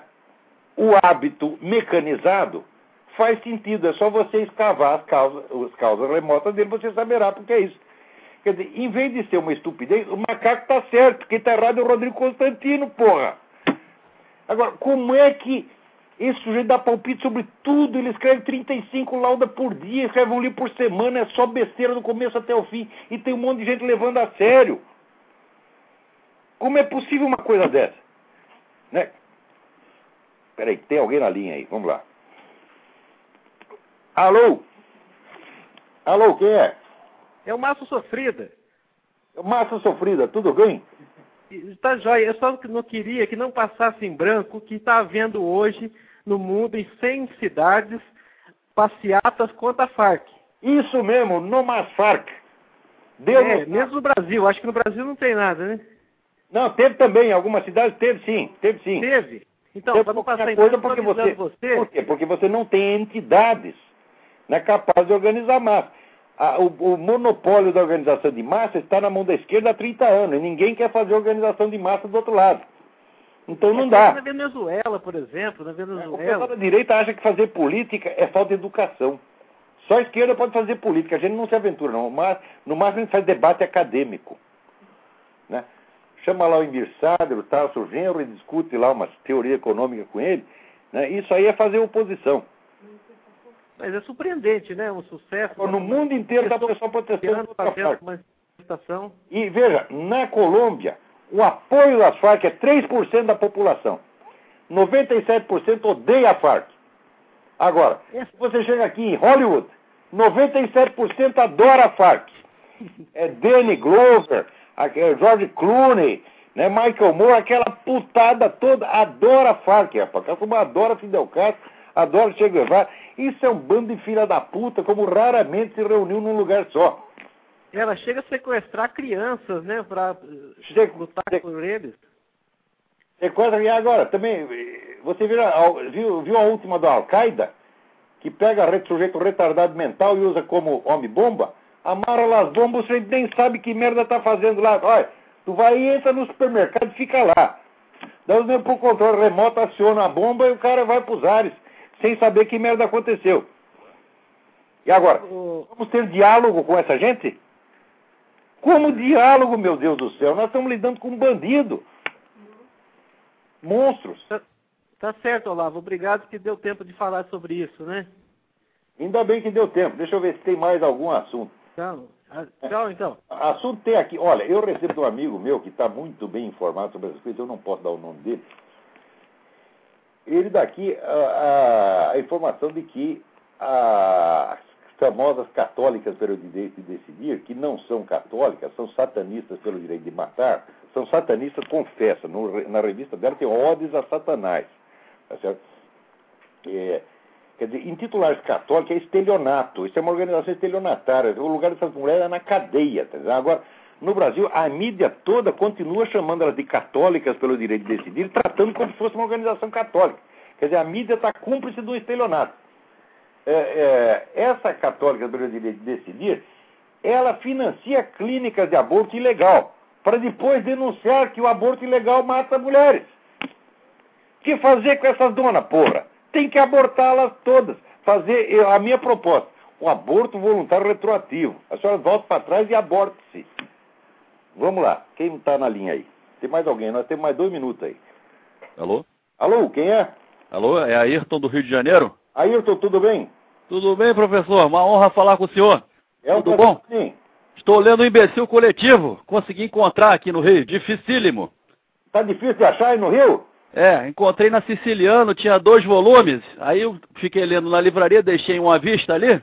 o hábito mecanizado faz sentido. É só você escavar as causas, as causas remotas dele, você saberá porque é isso. Quer dizer, em vez de ser uma estupidez, o macaco está certo. Quem está errado é o Rodrigo Constantino, porra. Agora, como é que esse sujeito dá palpite sobre tudo? Ele escreve 35 laudas por dia, escreve um livro por semana, é só besteira do começo até o fim. E tem um monte de gente levando a sério. Como é possível uma coisa dessa? Né? Peraí, tem alguém na linha aí, vamos lá. Alô? Alô, quem é? É o Márcio Sofrida. É Márcio Sofrida, tudo bem? Está jóia. Eu só não queria que não passasse em branco que está havendo hoje no mundo em 100 cidades passeatas contra a Farc. Isso mesmo, no mais Farc. Deu é, no... mesmo no Brasil. Acho que no Brasil não tem nada, né? Não, teve também. Em algumas cidades teve sim. Teve sim. Teve? Então, para não passar em coisa porque você, você... Por quê? Porque você não tem entidades né, capazes de organizar massa. A, o, o, monopólio da organização de massa está na mão da esquerda há 30 anos e ninguém quer fazer organização de massa do outro lado. Então não é dá. Na Venezuela, por exemplo, na Venezuela. O pessoal da direita acha que fazer política é falta de educação. Só a esquerda pode fazer política, a gente não se aventura, não. Mas, no máximo a gente faz debate acadêmico. Chama lá o Emir o Tarso Genro e discute lá uma teoria econômica com ele. Né? Isso aí é fazer oposição. Mas é surpreendente, né? Um sucesso. No mundo inteiro está o pessoal protestando contra uma manifestação. E veja, na Colômbia, o apoio das Farc é 3% da população. 97% odeia a Farc. Agora, se você chega aqui em Hollywood, 97% adora a Farc. É Danny Glover, George Clooney, né, Michael Moore, aquela putada toda, adora Farc, rapaz. Turma adora Fidel Castro, adora Che Guevara. Isso é um bando de filha da puta, como raramente se reuniu num lugar só. Ela chega a sequestrar crianças, né, pra che lutar che por eles. Sequestra, e agora, também, você viu, viu, viu a última da Al-Qaeda? Que pega sujeito retardado mental e usa como homem-bomba? Amarra lá as bombas, você nem sabe que merda tá fazendo lá. Olha, tu vai e entra no supermercado e fica lá. Dá os pro controle remoto, aciona a bomba e o cara vai pros ares, sem saber que merda aconteceu. E agora, vamos ter diálogo com essa gente? Como diálogo, meu Deus do céu? Nós estamos lidando com um bandido. Monstros. Tá, tá certo, Olavo. Obrigado que deu tempo de falar sobre isso, né? Ainda bem que deu tempo. Deixa eu ver se tem mais algum assunto. Tchau. Tchau, então. Assunto tem aqui. Olha, eu recebo um amigo meu que está muito bem informado sobre essas coisas, eu não posso dar o nome dele. Ele dá aqui a, a, informação de que as famosas católicas pelo direito de decidir, que não são católicas, são satanistas pelo direito de matar, são satanistas, confessa. No, na revista dela tem ódios a Satanás. Tá certo? É, Quer dizer, intitular-se católico é estelionato. Isso é uma organização estelionatária. O lugar dessas mulheres é na cadeia. Tá Agora, no Brasil, a mídia toda continua chamando elas de católicas pelo direito de decidir, tratando como se fosse uma organização católica. Quer dizer, a mídia está cúmplice do estelionato. É, é, essa católica pelo direito de decidir, ela financia clínicas de aborto ilegal, para depois denunciar que o aborto ilegal mata mulheres. O que fazer com essas donas, porra? Tem que abortá-las todas. Fazer a minha proposta, o aborto voluntário retroativo. A senhora volta para trás e aborte-se. Vamos lá, quem está na linha aí? Tem mais alguém? Nós temos mais dois minutos aí. Alô? Alô, quem é? Alô, é Ayrton do Rio de Janeiro? Ayrton, tudo bem? Tudo bem, professor. Uma honra falar com o senhor. É um Tudo bom? Sim. Estou lendo o Imbecil Coletivo. Consegui encontrar aqui no Rio. Dificílimo. Tá difícil de achar aí no Rio? É, encontrei na Siciliano, tinha dois volumes. Aí eu fiquei lendo na livraria, deixei um à vista ali.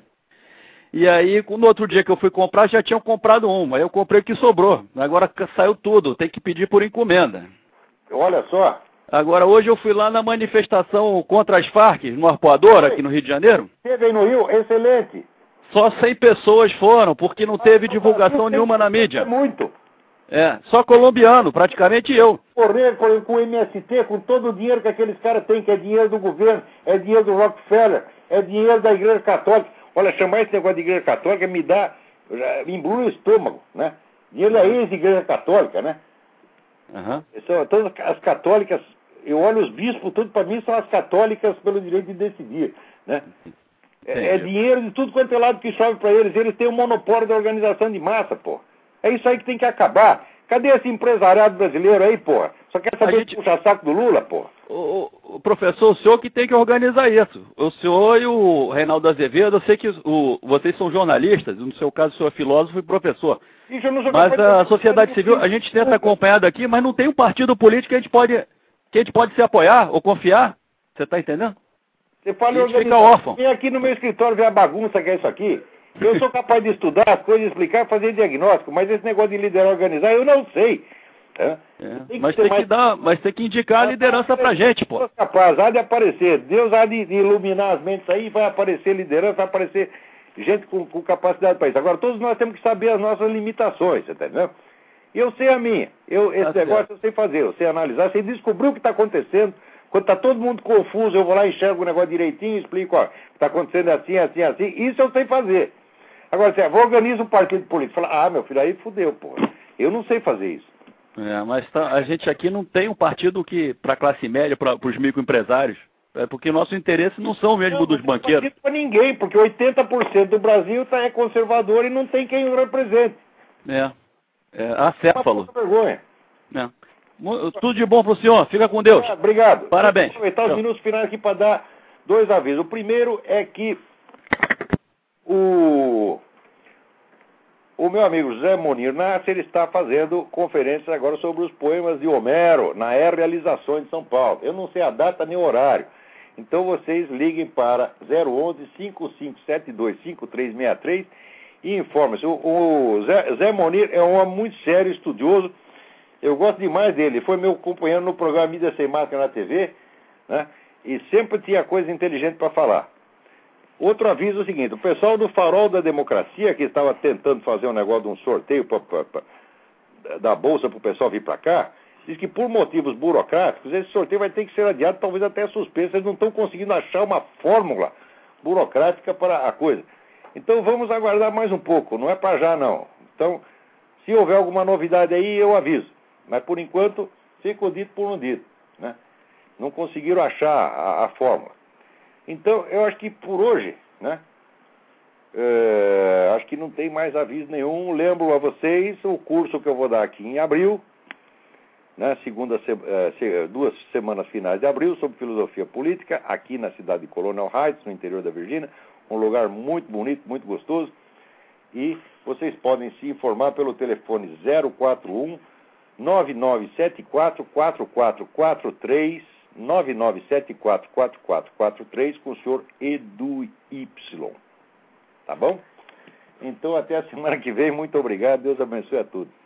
E aí, no outro dia que eu fui comprar, já tinham comprado um. Aí eu comprei o que sobrou. Agora saiu tudo, tem que pedir por encomenda. Olha só. Agora, hoje eu fui lá na manifestação contra as Farc, no Arpoador, aqui no Rio de Janeiro. Teve aí no Rio? Excelente. Só 100 pessoas foram, porque não teve divulgação nenhuma na mídia. Muito. É, só colombiano, praticamente eu. Correr com, com o MST, com todo o dinheiro que aqueles caras têm, que é dinheiro do governo, é dinheiro do Rockefeller, é dinheiro da Igreja Católica. Olha, chamar esse negócio de Igreja Católica me dá. já embrulha o estômago, né? Dinheiro da ex-Igreja Católica, né? Aham. São todas as católicas. Eu olho os bispos, tudo para mim são as católicas pelo direito de decidir, né? É, é dinheiro de tudo quanto é lado que sobe para eles. Eles têm o monopólio da organização de massa, pô. É isso aí que tem que acabar. Cadê esse empresariado brasileiro aí, pô? Só quer saber A gente- de puxar saco do Lula, pô? O, o- professor, o senhor que tem que organizar isso. O senhor e o Reinaldo Azevedo, eu sei que o, vocês são jornalistas, no seu caso o senhor é filósofo e professor. Isso eu não sou Mas a sociedade civil, a gente tenta acompanhar daqui, mas não tem um partido político que a gente pode, que a gente pode se apoiar ou confiar. Você está entendendo? Você fala A gente fica órfão. Vem aqui no meu escritório ver a bagunça que é isso aqui. Eu sou capaz de estudar as coisas, explicar, fazer diagnóstico, mas esse negócio de liderar organizar, eu não sei. Hã? É, Tem mas tem mais- que dar, mas tem que indicar a liderança pra gente, pô. Capaz, há de aparecer. Deus há de iluminar as mentes aí, vai aparecer liderança, vai aparecer gente com, com capacidade para isso. Agora, todos nós temos que saber as nossas limitações, você tá entendendo? E eu sei a minha. Eu, esse Tá negócio certo. eu sei fazer, eu sei analisar, sei descobrir o que está acontecendo. Quando está todo mundo confuso, eu vou lá, enxergo o negócio direitinho explico, ó, está acontecendo assim, assim, assim. Isso eu sei fazer. Agora, você organiza um partido político. Fala, ah, meu filho, aí fudeu, pô. Eu não sei fazer isso. É, mas tá- a gente aqui não tem um partido que para classe média, para os microempresários. É porque nosso interesse não são mesmo Não, dos não tem banqueiros. partido pra ninguém, porque 80% do Brasil tá, é conservador e não tem quem o represente. É, é acéfalo. puta vergonha. É. Tudo de bom pro senhor. Fica com Deus. Ah, Obrigado. Parabéns. Vou aproveitar os minutos finais aqui para dar dois avisos. O primeiro é que o, o meu amigo José Monir Nasser está fazendo conferências agora sobre os poemas de Homero na R Realizações de São Paulo. Eu não sei a data nem o horário. Então vocês liguem para 011 5572 5363 e informem-se. O, o Zé, Zé Monir é um homem muito sério, estudioso. Eu gosto demais dele. Ele foi meu companheiro no programa Mídia Sem Máscara na TV, né? E sempre tinha coisa inteligente para falar. Outro aviso é o seguinte: o pessoal do Farol da Democracia, que estava tentando fazer um negócio de um sorteio pra, pra- pra- da Bolsa para o pessoal vir para cá, diz que por motivos burocráticos, esse sorteio vai ter que ser adiado, talvez até suspenso. Eles não estão conseguindo achar uma fórmula burocrática para a coisa. Então vamos aguardar mais um pouco, não é para já não. Então, se houver alguma novidade aí, eu aviso. Mas por enquanto, fica o dito por um dito. Né? Não conseguiram achar a, a fórmula. Então, eu acho que por hoje, né? é, acho que não tem mais aviso nenhum. Lembro a vocês o curso que eu vou dar aqui em abril, né? Segunda, se- se- duas semanas finais de abril, sobre filosofia política, aqui na cidade de Colonel Heights, no interior da Virgínia, um lugar muito bonito, muito gostoso. E vocês podem se informar pelo telefone 041 9974 4443 9974 4443 com o senhor Edu Y. Tá bom? Então até a semana que vem. Muito obrigado. Deus abençoe a todos.